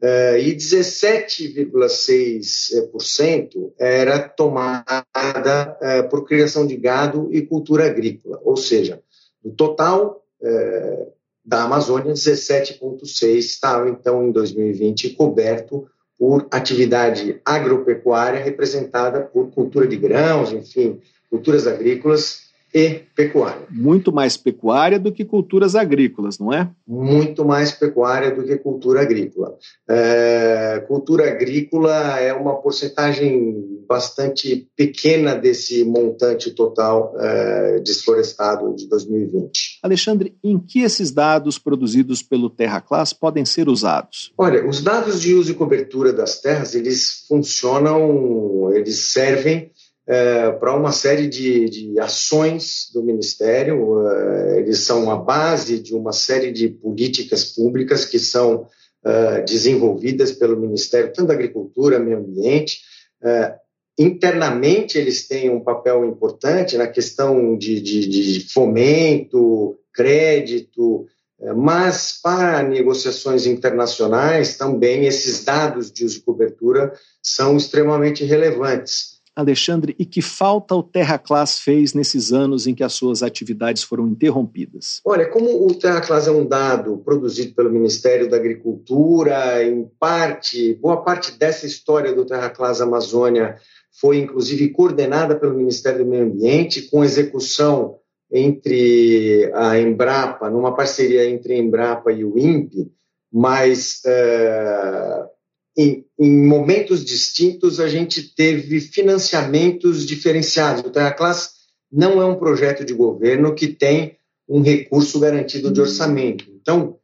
Uh, e 17,6% era tomada por criação de gado e cultura agrícola, ou seja, no total da Amazônia, 17,6% estava então em 2020 coberto por atividade agropecuária representada por cultura de grãos, enfim, culturas agrícolas e pecuária. Muito mais pecuária do que culturas agrícolas, não é? Muito mais pecuária do que cultura agrícola. É, cultura agrícola é uma porcentagem bastante pequena desse montante total é, desflorestado de 2020. Alexandre, em que esses dados produzidos pelo Terra Class podem ser usados? Olha, os dados de uso e cobertura das terras, eles funcionam, eles servem é, para uma série de, de, ações do Ministério. É, eles são a base de uma série de políticas públicas que são é, desenvolvidas pelo Ministério, tanto da Agricultura, Meio Ambiente. É, internamente, eles têm um papel importante na questão de, de, de fomento, crédito, é, mas para negociações internacionais também esses dados de uso e cobertura são extremamente relevantes. Alexandre, e que falta o Terra Class fez nesses anos em que as suas atividades foram interrompidas? Olha, como o Terra Class é um dado produzido pelo Ministério da Agricultura, em parte, boa parte dessa história do Terra Class Amazônia foi inclusive coordenada pelo Ministério do Meio Ambiente, com execução entre a Embrapa, numa parceria entre a Embrapa e o INPE, mas uh, em, em, momentos distintos, a gente teve financiamentos diferenciados. O Terra Class não é um projeto de governo que tem um recurso garantido de orçamento. Então,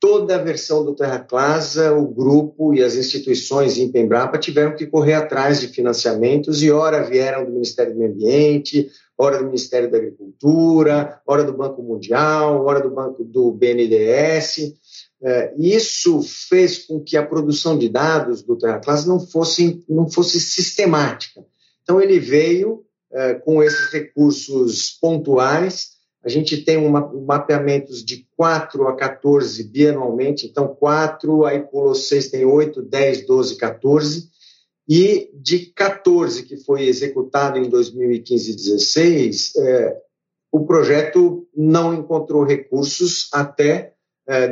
toda a versão do Terra Class, o grupo e as instituições em Pembrapa tiveram que correr atrás de financiamentos e ora vieram do Ministério do Meio Ambiente, ora do Ministério da Agricultura, ora do Banco Mundial, ora do Banco do BNDES. É, isso fez com que a produção de dados do TerraClass não fosse, não fosse sistemática. Então, ele veio é, com esses recursos pontuais. A gente tem uma, mapeamentos de 4 a 14 bianualmente, então 4, aí pulou 6, tem 8, 10, 12, 14. E de 14 que foi executado em 2015 e 2016, é, o projeto não encontrou recursos até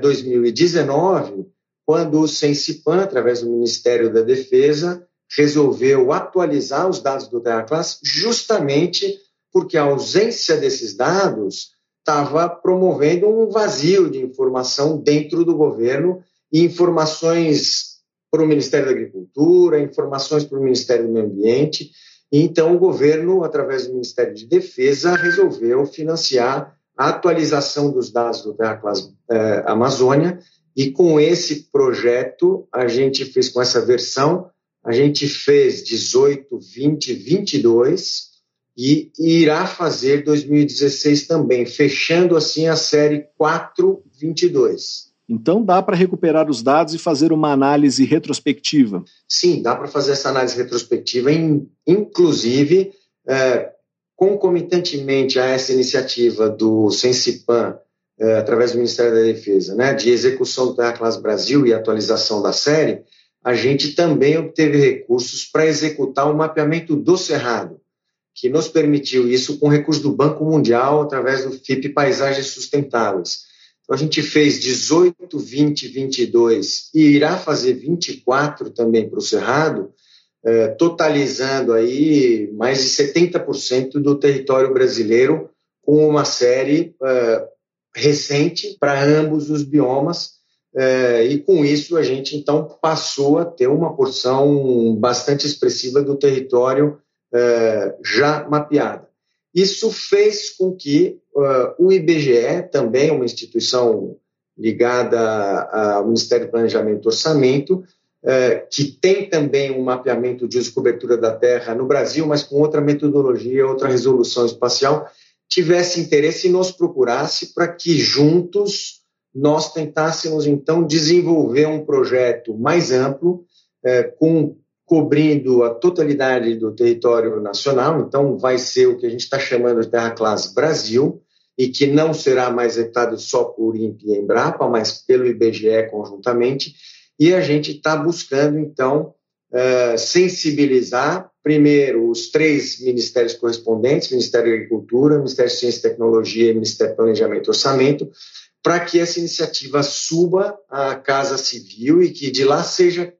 2019, é, quando o Sensipan, através do Ministério da Defesa, resolveu atualizar os dados do TerraClass justamente porque a ausência desses dados estava promovendo um vazio de informação dentro do governo e informações para o Ministério da Agricultura, informações para o Ministério do Meio Ambiente. Então, o governo, através do Ministério de Defesa, resolveu financiar a atualização dos dados do Terra Class é, Amazônia, e com esse projeto, a gente fez com essa versão, a gente fez 18, 20, 22 e irá fazer 2016 também, fechando assim a série 422. Então dá para recuperar os dados e fazer uma análise retrospectiva? Sim, dá para fazer essa análise retrospectiva, inclusive é, concomitantemente a essa iniciativa do Sensipan, eh, através do Ministério da Defesa, né, de execução do Class Brasil e atualização da série, a gente também obteve recursos para executar o mapeamento do Cerrado, que nos permitiu isso com recurso do Banco Mundial através do FIP Paisagens Sustentáveis. Então, a gente fez 18, 20, 22 e irá fazer 24 também para o Cerrado, é, totalizando aí mais de 70% do território brasileiro com uma série é, recente para ambos os biomas é, e com isso a gente então passou a ter uma porção bastante expressiva do território já mapeada. Isso fez com que o IBGE, também uma instituição ligada ao Ministério do Planejamento e Orçamento, é, que tem também um mapeamento de uso e cobertura da Terra no Brasil, mas com outra metodologia, outra resolução espacial, tivesse interesse e nos procurasse para que juntos nós tentássemos então desenvolver um projeto mais amplo, é, com cobrindo a totalidade do território nacional. Então, vai ser o que a gente está chamando de Terra Classe Brasil, e que não será mais executado só por INPE e Embrapa, mas pelo IBGE conjuntamente, e a gente está buscando, então, uh, sensibilizar, primeiro, os três ministérios correspondentes, Ministério da Agricultura, Ministério de Ciência e Tecnologia e Ministério do Planejamento e Orçamento, para que essa iniciativa suba à Casa Civil e que de lá seja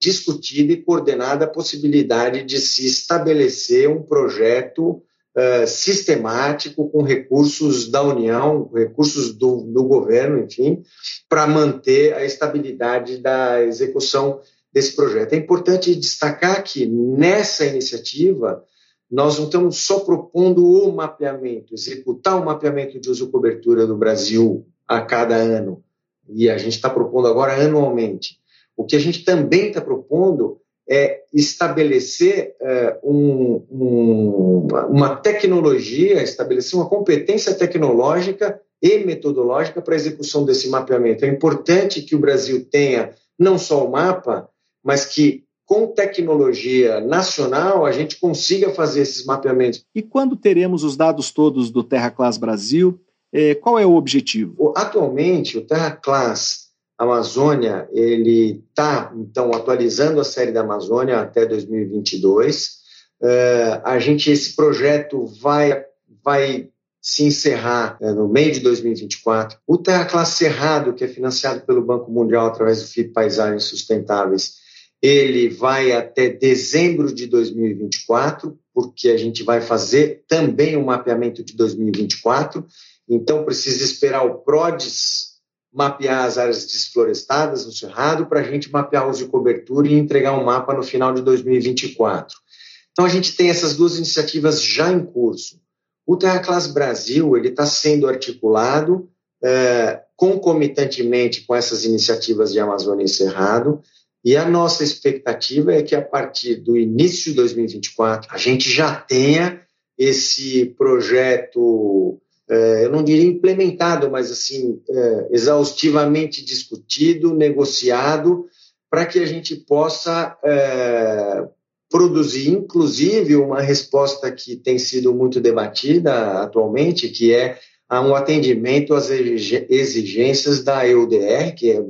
discutida e coordenada a possibilidade de se estabelecer um projeto uh, sistemático com recursos da União, recursos do, do governo, enfim, para manter a estabilidade da execução desse projeto. É importante destacar que nessa iniciativa nós não estamos só propondo o mapeamento, executar o mapeamento de uso cobertura do Brasil a cada ano, e a gente está propondo agora anualmente. O que a gente também está propondo é estabelecer é, um, um, uma tecnologia, estabelecer uma competência tecnológica e metodológica para a execução desse mapeamento. É importante que o Brasil tenha não só o mapa, mas que com tecnologia nacional a gente consiga fazer esses mapeamentos. E quando teremos os dados todos do Terra Class Brasil? É, qual é o objetivo? Atualmente, o Terra Class Amazônia, ele está, então, atualizando a série da Amazônia até 2022. Uh, a gente, esse projeto vai, vai se encerrar uh, no meio de 2024. O Terra Classe Cerrado, que é financiado pelo Banco Mundial através do FIP Paisagens Sustentáveis, ele vai até dezembro de 2024, porque a gente vai fazer também o um mapeamento de 2024. Então, precisa esperar o PRODES mapear as áreas desflorestadas no Cerrado para a gente mapear os de cobertura e entregar um mapa no final de 2024. Então a gente tem essas duas iniciativas já em curso. O Terra Class Brasil ele está sendo articulado é, concomitantemente com essas iniciativas de Amazônia e Cerrado e a nossa expectativa é que a partir do início de 2024 a gente já tenha esse projeto eu não diria implementado, mas assim, é, exaustivamente discutido, negociado, para que a gente possa é, produzir, inclusive, uma resposta que tem sido muito debatida atualmente, que é um atendimento às exigências da EUDR, que é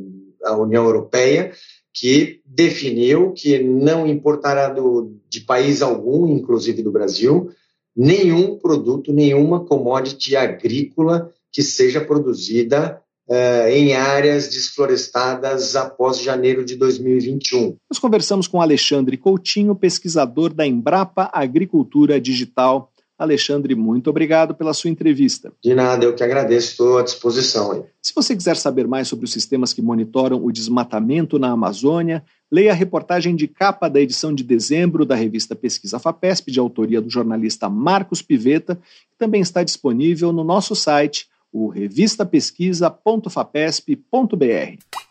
a União Europeia, que definiu que não importará do, de país algum, inclusive do Brasil, nenhum produto, nenhuma commodity agrícola que seja produzida uh, em áreas desflorestadas após janeiro de 2021. Nós conversamos com Alexandre Coutinho, pesquisador da Embrapa Agricultura Digital. Alexandre, muito obrigado pela sua entrevista. De nada, eu que agradeço, estou à disposição. Se você quiser saber mais sobre os sistemas que monitoram o desmatamento na Amazônia, leia a reportagem de capa da edição de dezembro da revista Pesquisa FAPESP, de autoria do jornalista Marcos Piveta, que também está disponível no nosso site, o revistapesquisa.fapesp.br.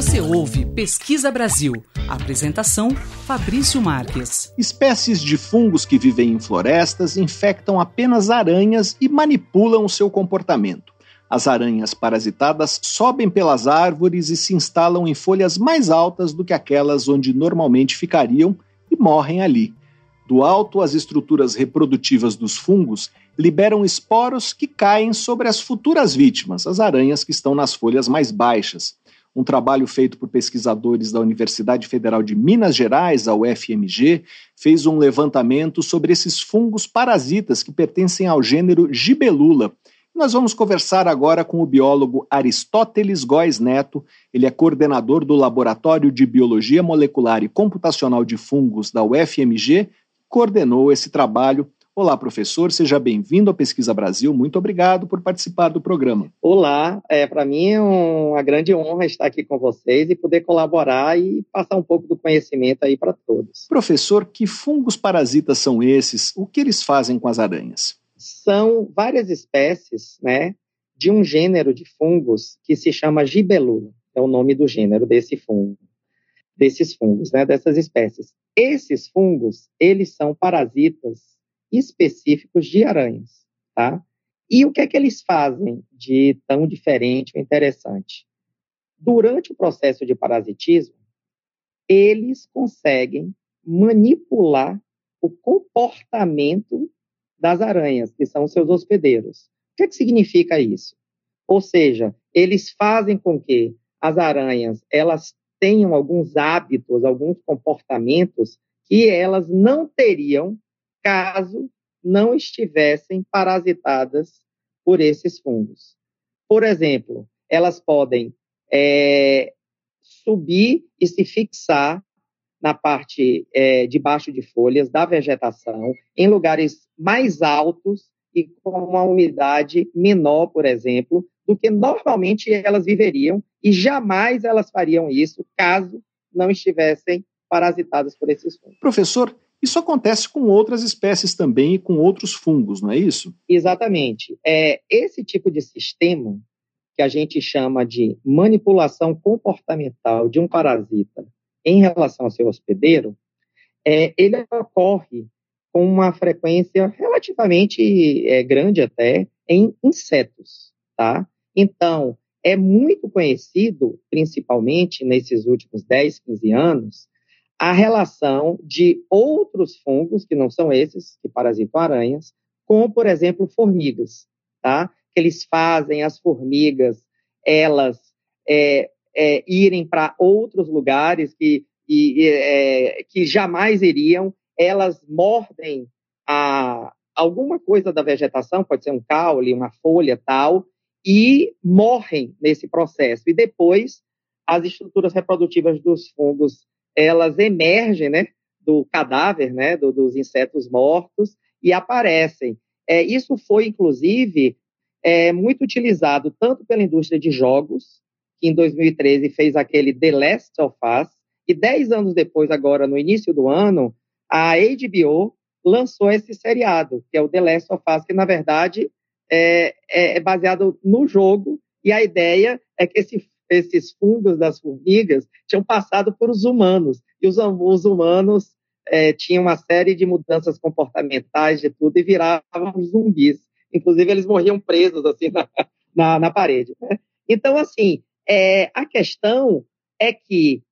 Você ouve Pesquisa Brasil. Apresentação: Fabrício Marques. Espécies de fungos que vivem em florestas infectam apenas aranhas e manipulam o seu comportamento. As aranhas parasitadas sobem pelas árvores e se instalam em folhas mais altas do que aquelas onde normalmente ficariam e morrem ali. Do alto, as estruturas reprodutivas dos fungos liberam esporos que caem sobre as futuras vítimas, as aranhas que estão nas folhas mais baixas um trabalho feito por pesquisadores da Universidade Federal de Minas Gerais, a UFMG, fez um levantamento sobre esses fungos parasitas que pertencem ao gênero Gibelula. Nós vamos conversar agora com o biólogo Aristóteles Góes Neto. Ele é coordenador do Laboratório de Biologia Molecular e Computacional de Fungos da UFMG, coordenou esse trabalho Olá, professor, seja bem-vindo à Pesquisa Brasil. Muito obrigado por participar do programa. Olá, é, para mim é uma grande honra estar aqui com vocês e poder colaborar e passar um pouco do conhecimento aí para todos. Professor, que fungos parasitas são esses? O que eles fazem com as aranhas? São várias espécies, né, de um gênero de fungos que se chama gibelula. É o nome do gênero desse fungo, desses fungos, né, dessas espécies. Esses fungos, eles são parasitas específicos de aranhas, tá? E o que é que eles fazem de tão diferente ou interessante? Durante o processo de parasitismo, eles conseguem manipular o comportamento das aranhas, que são seus hospedeiros. O que, é que significa isso? Ou seja, eles fazem com que as aranhas elas tenham alguns hábitos, alguns comportamentos que elas não teriam caso não estivessem parasitadas por esses fungos. Por exemplo, elas podem é, subir e se fixar na parte é, de baixo de folhas da vegetação, em lugares mais altos e com uma umidade menor, por exemplo, do que normalmente elas viveriam, e jamais elas fariam isso caso não estivessem parasitadas por esses fungos. Professor, isso acontece com outras espécies também e com outros fungos, não é isso? Exatamente. É, esse tipo de sistema, que a gente chama de manipulação comportamental de um parasita em relação ao seu hospedeiro, é, ele ocorre com uma frequência relativamente é, grande até em insetos, tá? Então, é muito conhecido, principalmente nesses últimos 10, 15 anos, a relação de outros fungos, que não são esses, que parasitam aranhas, com, por exemplo, formigas, tá? Que eles fazem as formigas, elas é, é, irem para outros lugares que, e, é, que jamais iriam, elas mordem a, alguma coisa da vegetação, pode ser um caule, uma folha tal, e morrem nesse processo. E depois as estruturas reprodutivas dos fungos elas emergem, né, do cadáver, né, do, dos insetos mortos e aparecem. É, isso foi inclusive é, muito utilizado tanto pela indústria de jogos, que em 2013 fez aquele The Last of Us, e dez anos depois, agora no início do ano, a HBO lançou esse seriado, que é o The Last of Us, que na verdade é, é, é baseado no jogo, e a ideia é que esse, esses fungos das formigas tinham passado por os humanos, e os, os humanos é, tinham uma série de mudanças comportamentais de tudo e viravam zumbis. Inclusive, eles morriam presos assim na, na, na parede. Né? Então, assim, é, a questão é que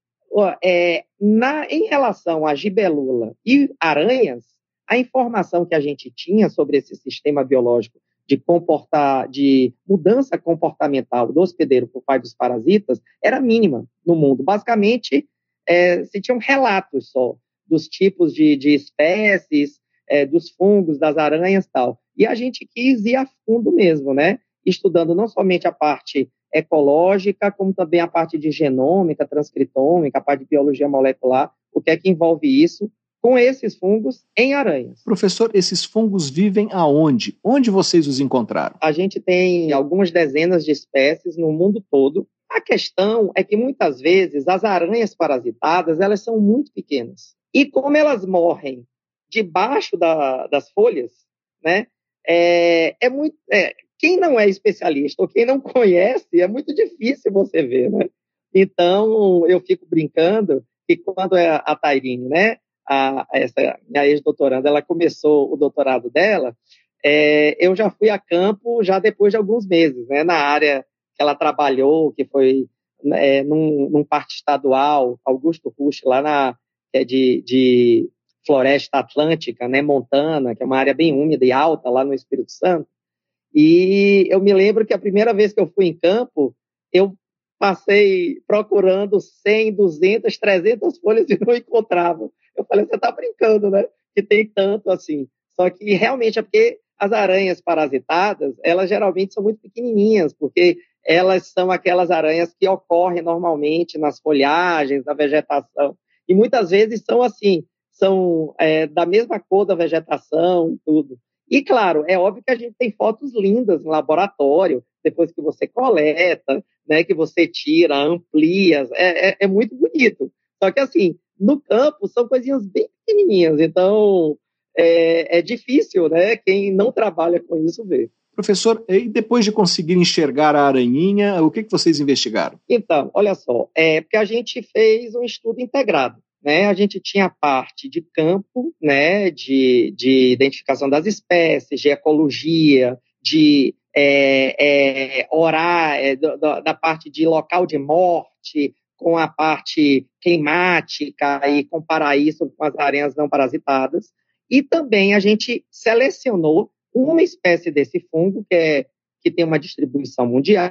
é, na, em relação a gibelula e aranhas, a informação que a gente tinha sobre esse sistema biológico de comportar, de mudança comportamental do hospedeiro por parte dos parasitas era mínima no mundo. Basicamente, é, se tinham relatos só dos tipos de, de espécies, é, dos fungos, das aranhas tal. E a gente quis ir a fundo mesmo, né? Estudando não somente a parte ecológica, como também a parte de genômica, transcriptômica, a parte de biologia molecular, o que é que envolve isso, com esses fungos em aranhas. Professor, esses fungos vivem aonde? Onde vocês os encontraram? A gente tem algumas dezenas de espécies no mundo todo. A questão é que muitas vezes as aranhas parasitadas elas são muito pequenas e como elas morrem debaixo da, das folhas, né? É, é muito é, quem não é especialista ou quem não conhece é muito difícil você ver, né? Então eu fico brincando que quando é a Tairine, né? A, essa minha ex-doutoranda, ela começou o doutorado dela, é, eu já fui a campo já depois de alguns meses, né, na área que ela trabalhou, que foi é, num, num parque estadual, Augusto Rush, lá na é de, de floresta atlântica, né, Montana, que é uma área bem úmida e alta lá no Espírito Santo. E eu me lembro que a primeira vez que eu fui em campo, eu passei procurando 100, 200, 300 folhas e não encontrava. Eu falei, você está brincando, né? Que tem tanto assim. Só que realmente é porque as aranhas parasitadas, elas geralmente são muito pequenininhas, porque elas são aquelas aranhas que ocorrem normalmente nas folhagens, na vegetação. E muitas vezes são assim, são é, da mesma cor da vegetação, tudo. E claro, é óbvio que a gente tem fotos lindas no laboratório, depois que você coleta, né, que você tira, amplia, é, é, é muito bonito. Só que assim, no campo são coisinhas bem pequenininhas, então é, é difícil, né? Quem não trabalha com isso ver. Professor, e depois de conseguir enxergar a aranhinha, o que, que vocês investigaram? Então, olha só, é porque a gente fez um estudo integrado. Né, a gente tinha a parte de campo, né, de, de identificação das espécies, de ecologia, de é, é, orar, é, da, da, parte de local de morte, com a parte climática e comparar isso com as aranhas não parasitadas. E também a gente selecionou uma espécie desse fungo que, é, que tem uma distribuição mundial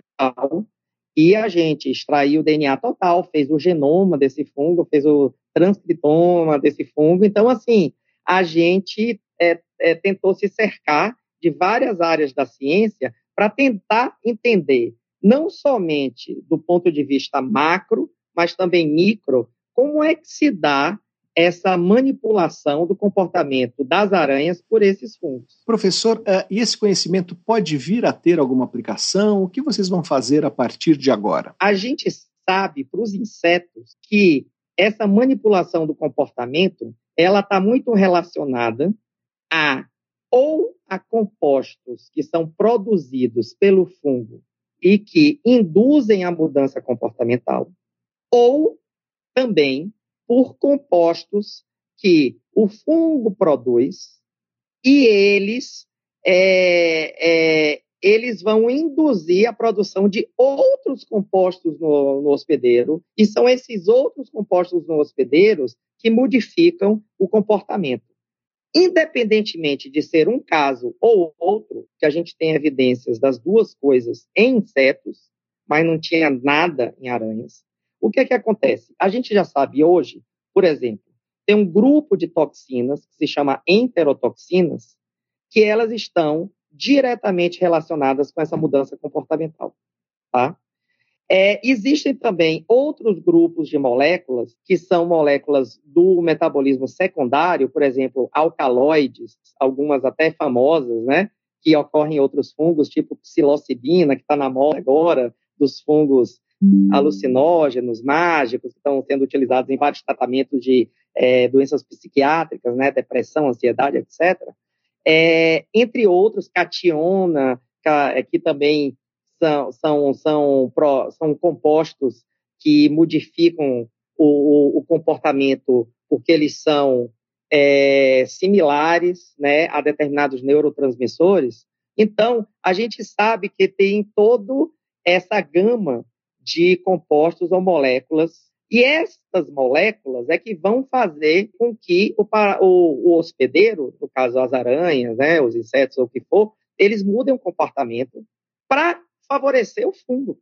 E a gente extraiu o DNA total, fez o genoma desse fungo, fez o transcriptoma desse fungo. Então, assim, a gente é, é, tentou se cercar de várias áreas da ciência para tentar entender, não somente do ponto de vista macro, mas também micro, como é que se dá essa manipulação do comportamento das aranhas por esses fungos. Professor, uh, e esse conhecimento pode vir a ter alguma aplicação? O que vocês vão fazer a partir de agora? A gente sabe para os insetos que essa manipulação do comportamento ela está muito relacionada a ou a compostos que são produzidos pelo fungo e que induzem a mudança comportamental, ou também por compostos que o fungo produz e eles, é, é, eles vão induzir a produção de outros compostos no, no hospedeiro, e são esses outros compostos no hospedeiro que modificam o comportamento. Independentemente de ser um caso ou outro, que a gente tem evidências das duas coisas em insetos, mas não tinha nada em aranhas, o que é que acontece? A gente já sabe hoje, por exemplo, tem um grupo de toxinas que se chama enterotoxinas, que elas estão diretamente relacionadas com essa mudança comportamental, tá? É, existem também outros grupos de moléculas, que são moléculas do metabolismo secundário, por exemplo, alcaloides, algumas até famosas, né? Que ocorrem em outros fungos, tipo psilocibina, que está na moda agora, dos fungos alucinógenos, mágicos, que estão sendo utilizados em vários tratamentos de é, doenças psiquiátricas, né, depressão, ansiedade, etc. É, entre outros, cationa, é, que também são, são, são, são compostos que modificam o, o, comportamento porque eles são é, similares né, a determinados neurotransmissores. Então, a gente sabe que tem todo essa gama de compostos ou moléculas. E estas moléculas é que vão fazer com que o, o, o hospedeiro, no caso as aranhas, né, os insetos ou o que for, eles mudem o comportamento para favorecer o fungo.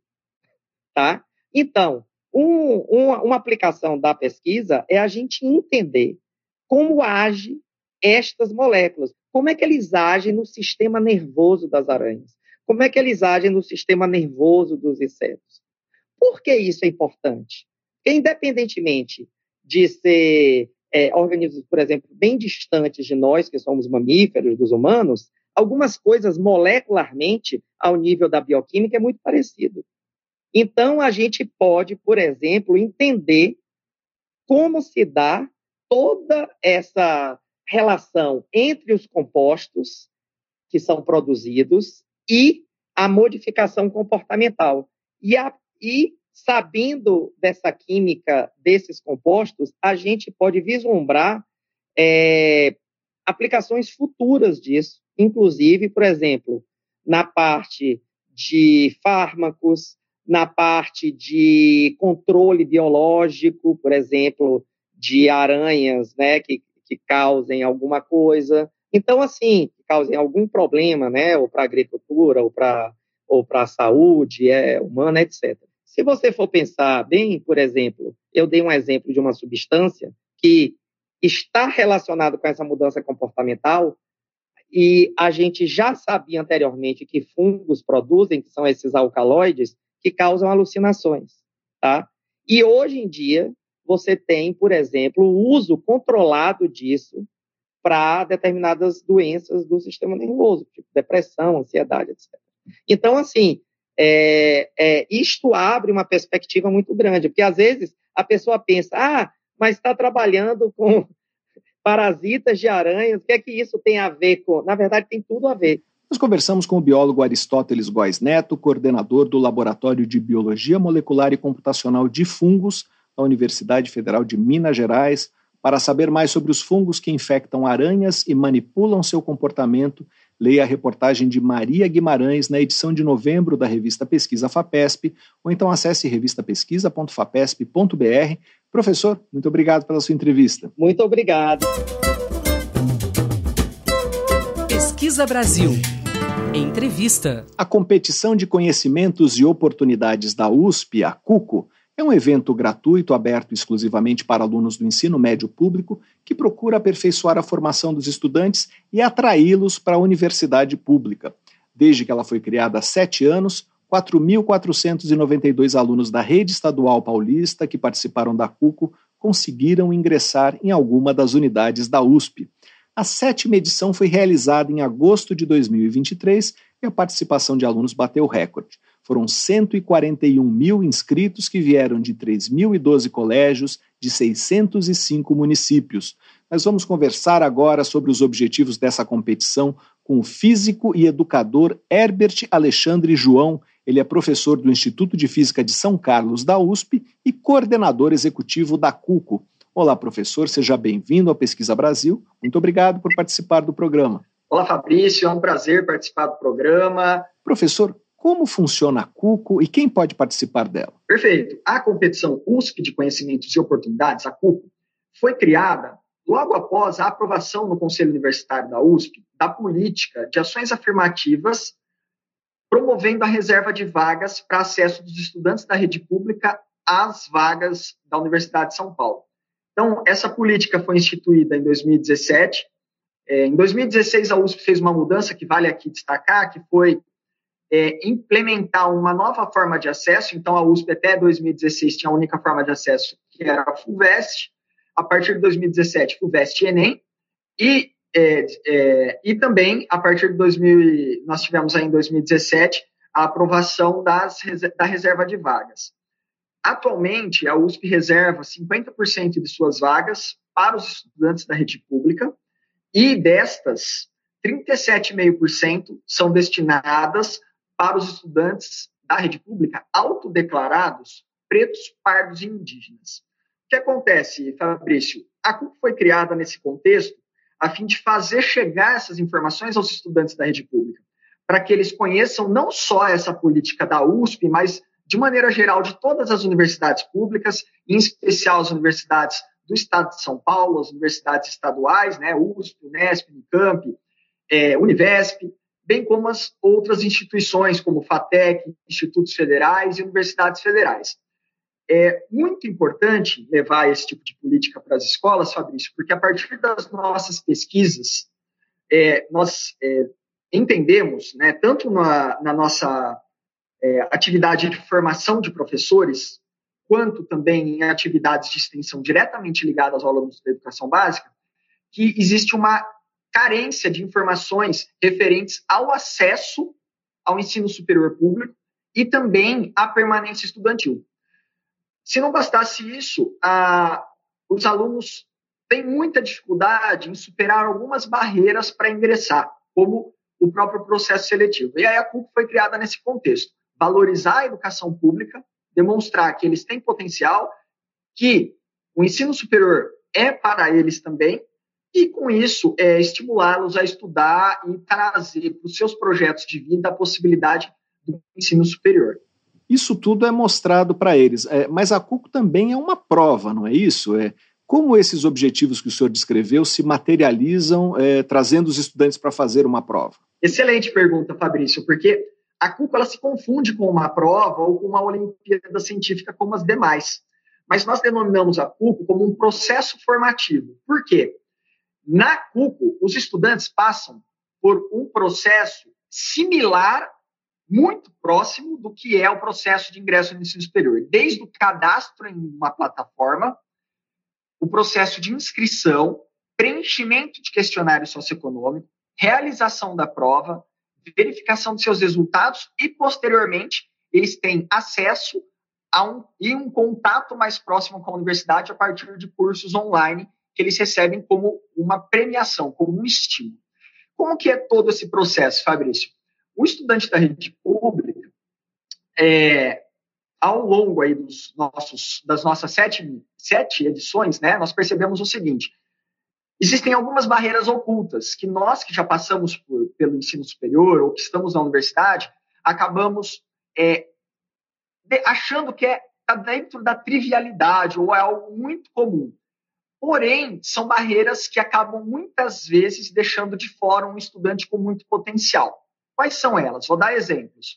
Tá? Então, um, uma, uma aplicação da pesquisa é a gente entender como age estas moléculas, como é que eles agem no sistema nervoso das aranhas, como é que eles agem no sistema nervoso dos insetos. Por que isso é importante? Porque, independentemente de ser é, organismos, por exemplo, bem distantes de nós, que somos mamíferos, dos humanos, algumas coisas molecularmente, ao nível da bioquímica, é muito parecido. Então, a gente pode, por exemplo, entender como se dá toda essa relação entre os compostos que são produzidos e a modificação comportamental. E a e sabendo dessa química desses compostos, a gente pode vislumbrar é, aplicações futuras disso, inclusive, por exemplo, na parte de fármacos, na parte de controle biológico, por exemplo, de aranhas, né, que, que causem alguma coisa. Então, assim, causem algum problema, né, ou para a agricultura, ou para ou para a saúde é, humana, etc. Se você for pensar bem, por exemplo, eu dei um exemplo de uma substância que está relacionado com essa mudança comportamental e a gente já sabia anteriormente que fungos produzem, que são esses alcaloides, que causam alucinações, tá? E hoje em dia você tem, por exemplo, o uso controlado disso para determinadas doenças do sistema nervoso, tipo depressão, ansiedade, etc. Então, assim, é, é, isto abre uma perspectiva muito grande, porque às vezes a pessoa pensa, ah, mas está trabalhando com parasitas de aranhas, o que é que isso tem a ver com? Na verdade, tem tudo a ver. Nós conversamos com o biólogo Aristóteles Góes Neto, coordenador do Laboratório de Biologia Molecular e Computacional de Fungos da Universidade Federal de Minas Gerais, para saber mais sobre os fungos que infectam aranhas e manipulam seu comportamento Leia a reportagem de Maria Guimarães na edição de novembro da revista Pesquisa FAPESP, ou então acesse revistapesquisa.fapesp.br. Professor, muito obrigado pela sua entrevista. Muito obrigado. Pesquisa Brasil. Entrevista. A competição de conhecimentos e oportunidades da USP, a CUCO, é um evento gratuito aberto exclusivamente para alunos do ensino médio público que procura aperfeiçoar a formação dos estudantes e atraí-los para a universidade pública. Desde que ela foi criada há sete anos, 4.492 alunos da rede estadual paulista que participaram da CUCO conseguiram ingressar em alguma das unidades da USP. A sétima edição foi realizada em agosto de 2023 e a participação de alunos bateu recorde. Foram 141 mil inscritos que vieram de 3.012 colégios de 605 municípios. Nós vamos conversar agora sobre os objetivos dessa competição com o físico e educador Herbert Alexandre João. Ele é professor do Instituto de Física de São Carlos da USP e coordenador executivo da CUCO. Olá, professor, seja bem-vindo ao Pesquisa Brasil. Muito obrigado por participar do programa. Olá, Fabrício, é um prazer participar do programa. Professor, como funciona a CUCO e quem pode participar dela? Perfeito. A competição USP de Conhecimentos e Oportunidades, a CUCO, foi criada logo após a aprovação no Conselho Universitário da USP da política de ações afirmativas promovendo a reserva de vagas para acesso dos estudantes da rede pública às vagas da Universidade de São Paulo. Então, essa política foi instituída em 2017. É, em 2016, a USP fez uma mudança que vale aqui destacar, que foi é, implementar uma nova forma de acesso. Então, a USP até 2016 tinha a única forma de acesso, que era a FUVEST. A partir de 2017, FUVEST e ENEM. E, é, é, e também, a partir de 2000, nós tivemos aí em 2017 a aprovação das, da reserva de vagas. Atualmente, a USP reserva 50% de suas vagas para os estudantes da rede pública e destas, 37,5% são destinadas para os estudantes da rede pública autodeclarados pretos, pardos e indígenas. O que acontece, Fabrício? A CUP foi criada nesse contexto a fim de fazer chegar essas informações aos estudantes da rede pública, para que eles conheçam não só essa política da USP, mas de maneira geral de todas as universidades públicas, em especial as universidades do Estado de São Paulo, as universidades estaduais, né, USP, Unesp, Unicamp, é, Univesp, bem como as outras instituições, como FATEC, institutos federais e universidades federais. É muito importante levar esse tipo de política para as escolas, Fabrício, porque a partir das nossas pesquisas, é, nós é, entendemos, né, tanto na, na nossa é, atividade de formação de professores, quanto também em atividades de extensão diretamente ligadas aos alunos da educação básica, que existe uma carência de informações referentes ao acesso ao ensino superior público e também à permanência estudantil. Se não bastasse isso, os alunos têm muita dificuldade em superar algumas barreiras para ingressar, como o próprio processo seletivo. E aí a CUP foi criada nesse contexto, valorizar a educação pública, demonstrar que eles têm potencial, que o ensino superior é para eles também e, com isso, é, estimulá-los a estudar e trazer para os seus projetos de vida a possibilidade do ensino superior. Isso tudo é mostrado para eles, é, mas a CUCO também é uma prova, não é isso? É, como esses objetivos que o senhor descreveu se materializam é, trazendo os estudantes para fazer uma prova? Excelente pergunta, Fabrício, porque a CUCO ela se confunde com uma prova ou com uma Olimpíada Científica como as demais. Mas nós denominamos a CUCO como um processo formativo. Por quê? Na CUCO, os estudantes passam por um processo similar, muito próximo do que é o processo de ingresso no ensino superior, desde o cadastro em uma plataforma, o processo de inscrição, preenchimento de questionário socioeconômico, realização da prova, verificação de seus resultados e, posteriormente, eles têm acesso a um, e um contato mais próximo com a universidade a partir de cursos online que eles recebem como uma premiação, como um estímulo. Como que é todo esse processo, Fabrício? O estudante da rede pública, é, ao longo aí dos nossos, das nossas sete, sete edições, né, nós percebemos o seguinte, existem algumas barreiras ocultas que nós que já passamos por, pelo ensino superior ou que estamos na universidade, acabamos é, de, achando que é tá dentro da trivialidade ou é algo muito comum. Porém, são barreiras que acabam muitas vezes deixando de fora um estudante com muito potencial. Quais são elas? Vou dar exemplos.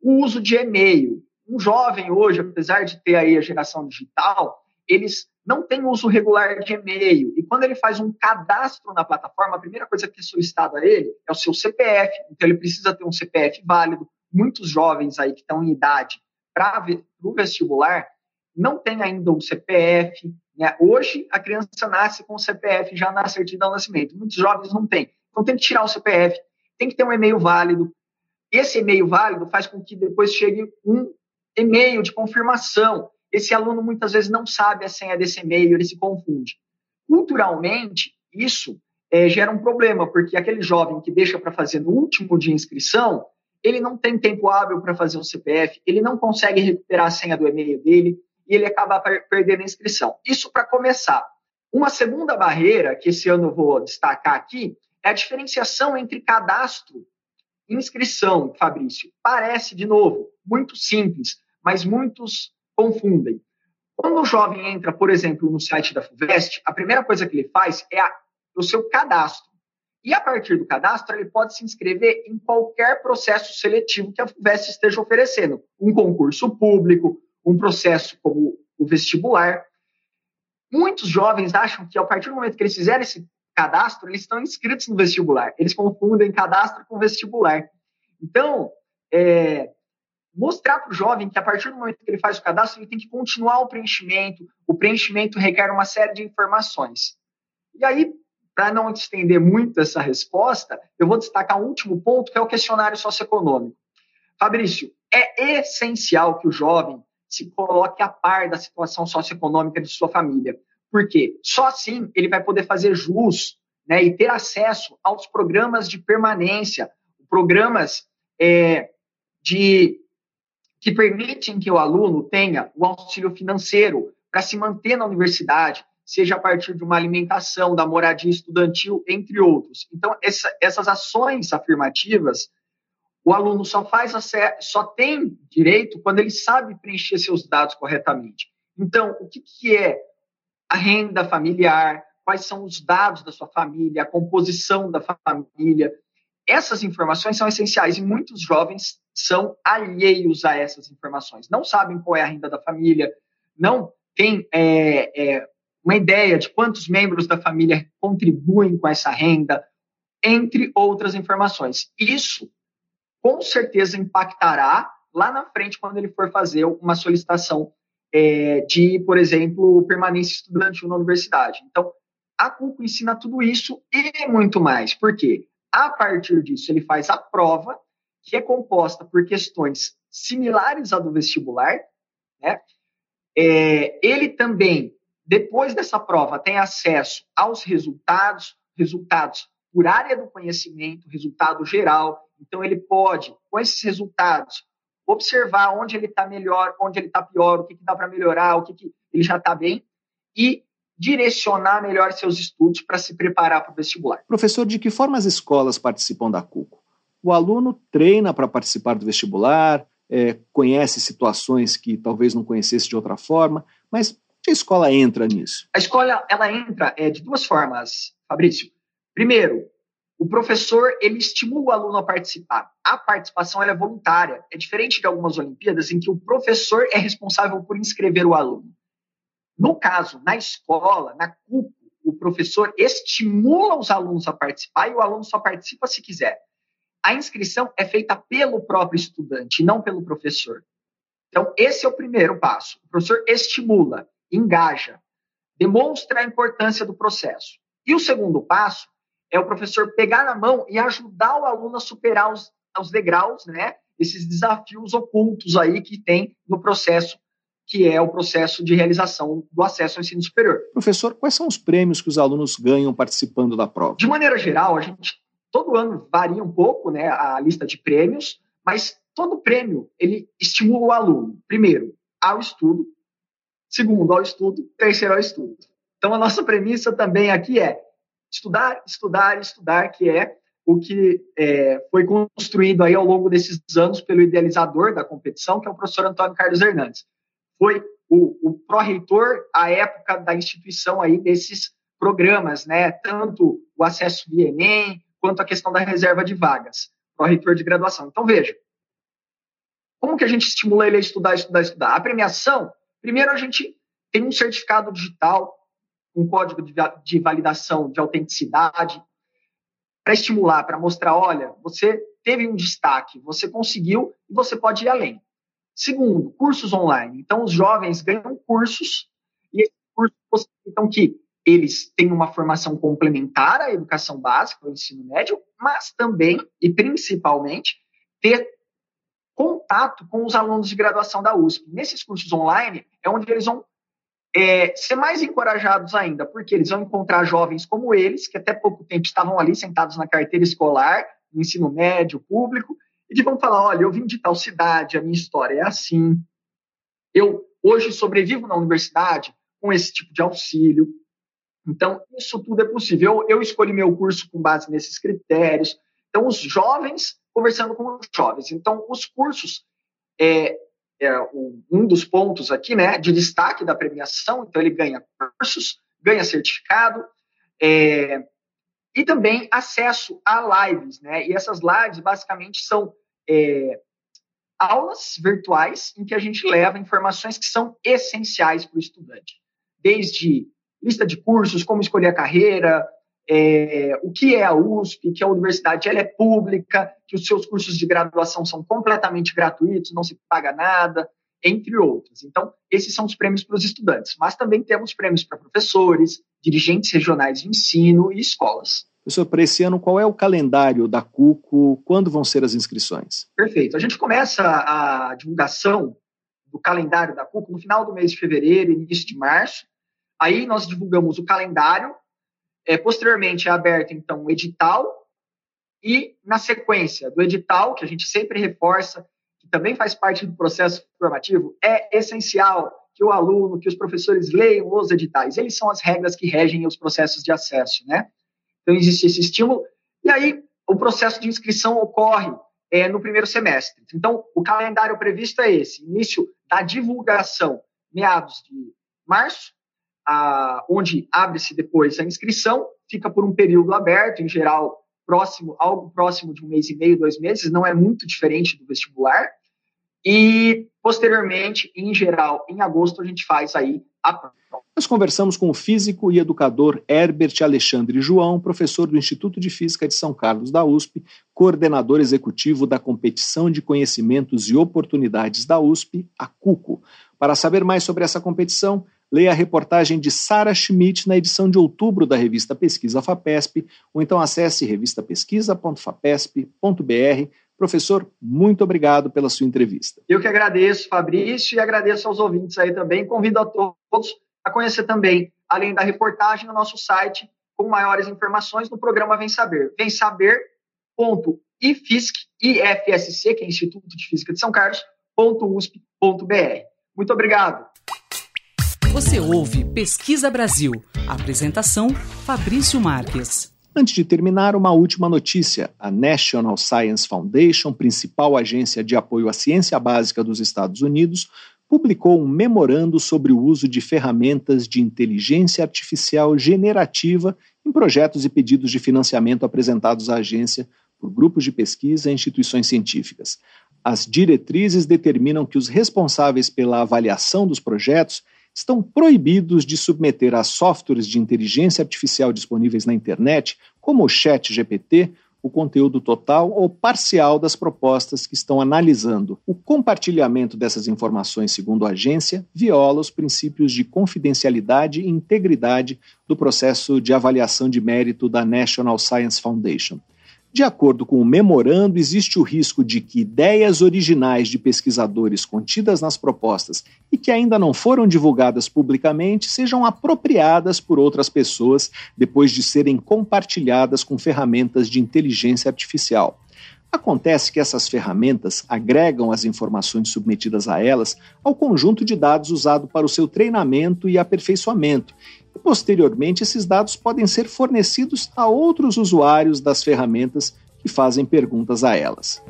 O uso de e-mail. Um jovem hoje, apesar de ter aí a geração digital, eles não têm uso regular de e-mail. E quando ele faz um cadastro na plataforma, a primeira coisa que é solicitada a ele é o seu CPF. Então, ele precisa ter um CPF válido. Muitos jovens aí que estão em idade para o vestibular não têm ainda um CPF. Né? Hoje, a criança nasce com o CPF já na certidão de nascimento. Muitos jovens não têm. Então, tem que tirar o CPF, tem que ter um e-mail válido. Esse e-mail válido faz com que depois chegue um e-mail de confirmação esse aluno muitas vezes não sabe a senha desse e-mail, ele se confunde. Culturalmente, isso é, gera um problema, porque aquele jovem que deixa para fazer no último dia de inscrição, ele não tem tempo hábil para fazer um CPF, ele não consegue recuperar a senha do e-mail dele e ele acaba perdendo a inscrição. Isso para começar. Uma segunda barreira, que esse ano eu vou destacar aqui, é a diferenciação entre cadastro e inscrição, Fabrício. Parece, de novo, muito simples, mas muitos confundem. Quando o jovem entra, por exemplo, no site da FUVEST, a primeira coisa que ele faz é a, o seu cadastro. E a partir do cadastro, ele pode se inscrever em qualquer processo seletivo que a FUVEST esteja oferecendo. Um concurso público, um processo como o vestibular. Muitos jovens acham que, a partir do momento que eles fizerem esse cadastro, eles estão inscritos no vestibular. Eles confundem cadastro com vestibular. Então, é, mostrar para o jovem que a partir do momento que ele faz o cadastro, ele tem que continuar o preenchimento. O preenchimento requer uma série de informações. E aí, para não estender muito essa resposta, eu vou destacar um último ponto, que é o questionário socioeconômico. Fabrício, é essencial que o jovem se coloque a par da situação socioeconômica de sua família. Porque só assim ele vai poder fazer jus né, e ter acesso aos programas de permanência, programas é, de que permitem que o aluno tenha o auxílio financeiro para se manter na universidade, seja a partir de uma alimentação, da moradia estudantil, entre outros. Então, essa, essas ações afirmativas, o aluno só faz só tem direito quando ele sabe preencher seus dados corretamente. Então, o que, que é a renda familiar? Quais são os dados da sua família? A composição da família? Essas informações são essenciais e muitos jovens são alheios a essas informações. Não sabem qual é a renda da família, não têm é, é, uma ideia de quantos membros da família contribuem com essa renda, entre outras informações. Isso, com certeza, impactará lá na frente quando ele for fazer uma solicitação é, de, por exemplo, permanência estudantil na universidade. Então, a CUCO ensina tudo isso e muito mais. Por quê? A partir disso, ele faz a prova que é composta por questões similares à do vestibular, né? É, ele também, depois dessa prova, tem acesso aos resultados, resultados por área do conhecimento, resultado geral. Então, ele pode, com esses resultados, observar onde ele está melhor, onde ele está pior, o que, que dá para melhorar, o que, que ele já está bem, e direcionar melhor seus estudos para se preparar para o vestibular. Professor, de que forma as escolas participam da CUCO? o aluno treina para participar do vestibular, é, conhece situações que talvez não conhecesse de outra forma, mas a escola entra nisso? A escola ela entra é, de duas formas, Fabrício. Primeiro, o professor ele estimula o aluno a participar. A participação é voluntária. É diferente de algumas Olimpíadas em que o professor é responsável por inscrever o aluno. No caso, na escola, na CUP, o professor estimula os alunos a participar e o aluno só participa se quiser a inscrição é feita pelo próprio estudante, não pelo professor. Então, esse é o primeiro passo. O professor estimula, engaja, demonstra a importância do processo. E o segundo passo é o professor pegar na mão e ajudar o aluno a superar os, os degraus, né? Esses desafios ocultos aí que tem no processo, que é o processo de realização do acesso ao ensino superior. Professor, quais são os prêmios que os alunos ganham participando da prova? De maneira geral, a gente todo ano varia um pouco né, a lista de prêmios, mas todo prêmio ele estimula o aluno, primeiro, ao estudo, segundo, ao estudo, terceiro, ao estudo. Então, a nossa premissa também aqui é estudar, estudar, estudar, que é o que é, foi construído aí ao longo desses anos pelo idealizador da competição, que é o professor Antônio Carlos Hernandes. Foi o, o pró-reitor à época da instituição aí desses programas, né? Tanto o acesso via Enem, quanto à questão da reserva de vagas. pró-reitor de graduação. Então, veja, como que a gente estimula ele a estudar, estudar, estudar? A premiação, primeiro a gente tem um certificado digital, um código de, de validação de autenticidade, para estimular, para mostrar, olha, você teve um destaque, você conseguiu e você pode ir além. Segundo, cursos online. Então, os jovens ganham cursos e esses cursos possibilitam que eles tenham uma formação complementar à educação básica, ao ensino médio, mas também e principalmente ter contato com os alunos de graduação da USP. Nesses cursos online é onde eles vão é, ser mais encorajados ainda, porque eles vão encontrar jovens como eles, que até pouco tempo estavam ali sentados na carteira escolar, no ensino médio, público, e que vão falar: olha, eu vim de tal cidade, a minha história é assim. Eu hoje sobrevivo na universidade com esse tipo de auxílio. Então, isso tudo é possível. Eu, eu escolhi meu curso com base nesses critérios. Então, os jovens conversando com os jovens. Então, os cursos é, é um dos pontos aqui, né, de destaque da premiação. Então, ele ganha cursos, ganha certificado é, e também acesso a lives, né? E essas lives basicamente são é, aulas virtuais em que a gente leva informações que são essenciais para o estudante, desde lista de cursos, como escolher a carreira, é, o que é a USP, que a universidade ela é pública, que os seus cursos de graduação são completamente gratuitos, não se paga nada, entre outros. Então, esses são os prêmios para os estudantes. Mas também temos prêmios para professores, dirigentes regionais de ensino e escolas. Professor, para esse ano, qual é o calendário da CUCO? Quando vão ser as inscrições? Perfeito. A gente começa a divulgação do calendário da CUCO no final do mês de fevereiro, início de março. Aí nós divulgamos o calendário é, posteriormente é aberto, então, o edital, e na sequência do edital, que a gente sempre reforça, que também faz parte do processo formativo, é essencial que o aluno, que os professores leiam os editais. Eles são as regras que regem os processos de acesso, né? Então, existe esse estímulo. E aí, o processo de inscrição ocorre é, no primeiro semestre. Então, o calendário previsto é esse: início da divulgação, meados de março, a, onde abre-se depois a inscrição, fica por um período aberto, em geral, próximo, algo próximo de um mês e meio, dois meses, não é muito diferente do vestibular. E, posteriormente, em geral, em agosto, a gente faz aí a prova. Nós conversamos com o físico e educador Herbert Alexandre João, professor do Instituto de Física de São Carlos da USP, coordenador executivo da Competição de Conhecimentos e Oportunidades da USP, a CUCO. Para saber mais sobre essa competição, leia a reportagem de Sara Schmidt na edição de outubro da revista Pesquisa FAPESP, ou então acesse revistapesquisa.fapesp.br. Professor, muito obrigado pela sua entrevista. Eu que agradeço, Fabrício, e agradeço aos ouvintes aí também. Convido a todos a conhecer também, além da reportagem, no nosso site, com maiores informações no programa Vem Saber. Vem saber.ifisc, IFSC, que é Instituto de Física de São Carlos, .usp.br. Muito obrigado. Você ouve Pesquisa Brasil. Apresentação: Fabrício Marques. Antes de terminar, uma última notícia. A National Science Foundation, principal agência de apoio à ciência básica dos Estados Unidos, publicou um memorando sobre o uso de ferramentas de inteligência artificial generativa em projetos e pedidos de financiamento apresentados à agência por grupos de pesquisa e instituições científicas. As diretrizes determinam que os responsáveis pela avaliação dos projetos estão proibidos de submeter a softwares de inteligência artificial disponíveis na internet, como o Chat GPT, o conteúdo total ou parcial das propostas que estão analisando. O compartilhamento dessas informações, segundo a agência, viola os princípios de confidencialidade e integridade do processo de avaliação de mérito da National Science Foundation. De acordo com o memorando, existe o risco de que ideias originais de pesquisadores contidas nas propostas e que ainda não foram divulgadas publicamente sejam apropriadas por outras pessoas depois de serem compartilhadas com ferramentas de inteligência artificial. Acontece que essas ferramentas agregam as informações submetidas a elas ao conjunto de dados usado para o seu treinamento e aperfeiçoamento, posteriormente esses dados podem ser fornecidos a outros usuários das ferramentas que fazem perguntas a elas.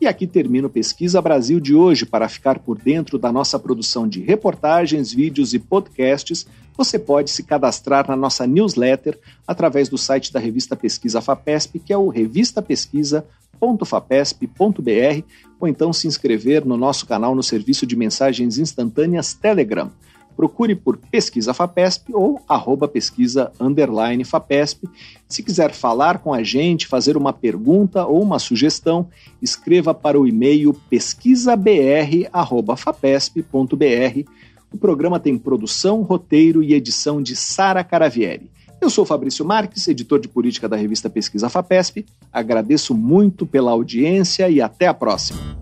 E aqui termina o Pesquisa Brasil de hoje. Para ficar por dentro da nossa produção de reportagens, vídeos e podcasts, você pode se cadastrar na nossa newsletter através do site da revista Pesquisa FAPESP, que é o revistapesquisa.com pesquisa.fapesp.br ou então se inscrever no nosso canal no serviço de mensagens instantâneas Telegram. Procure por Pesquisa FAPESP ou arroba pesquisa underline FAPESP. Se quiser falar com a gente, fazer uma pergunta ou uma sugestão, escreva para o e-mail pesquisabr.fapesp.br. O programa tem produção, roteiro e edição de Sara Caravieri. Eu sou Fabrício Marques, editor de política da revista Pesquisa FAPESP. Agradeço muito pela audiência e até a próxima.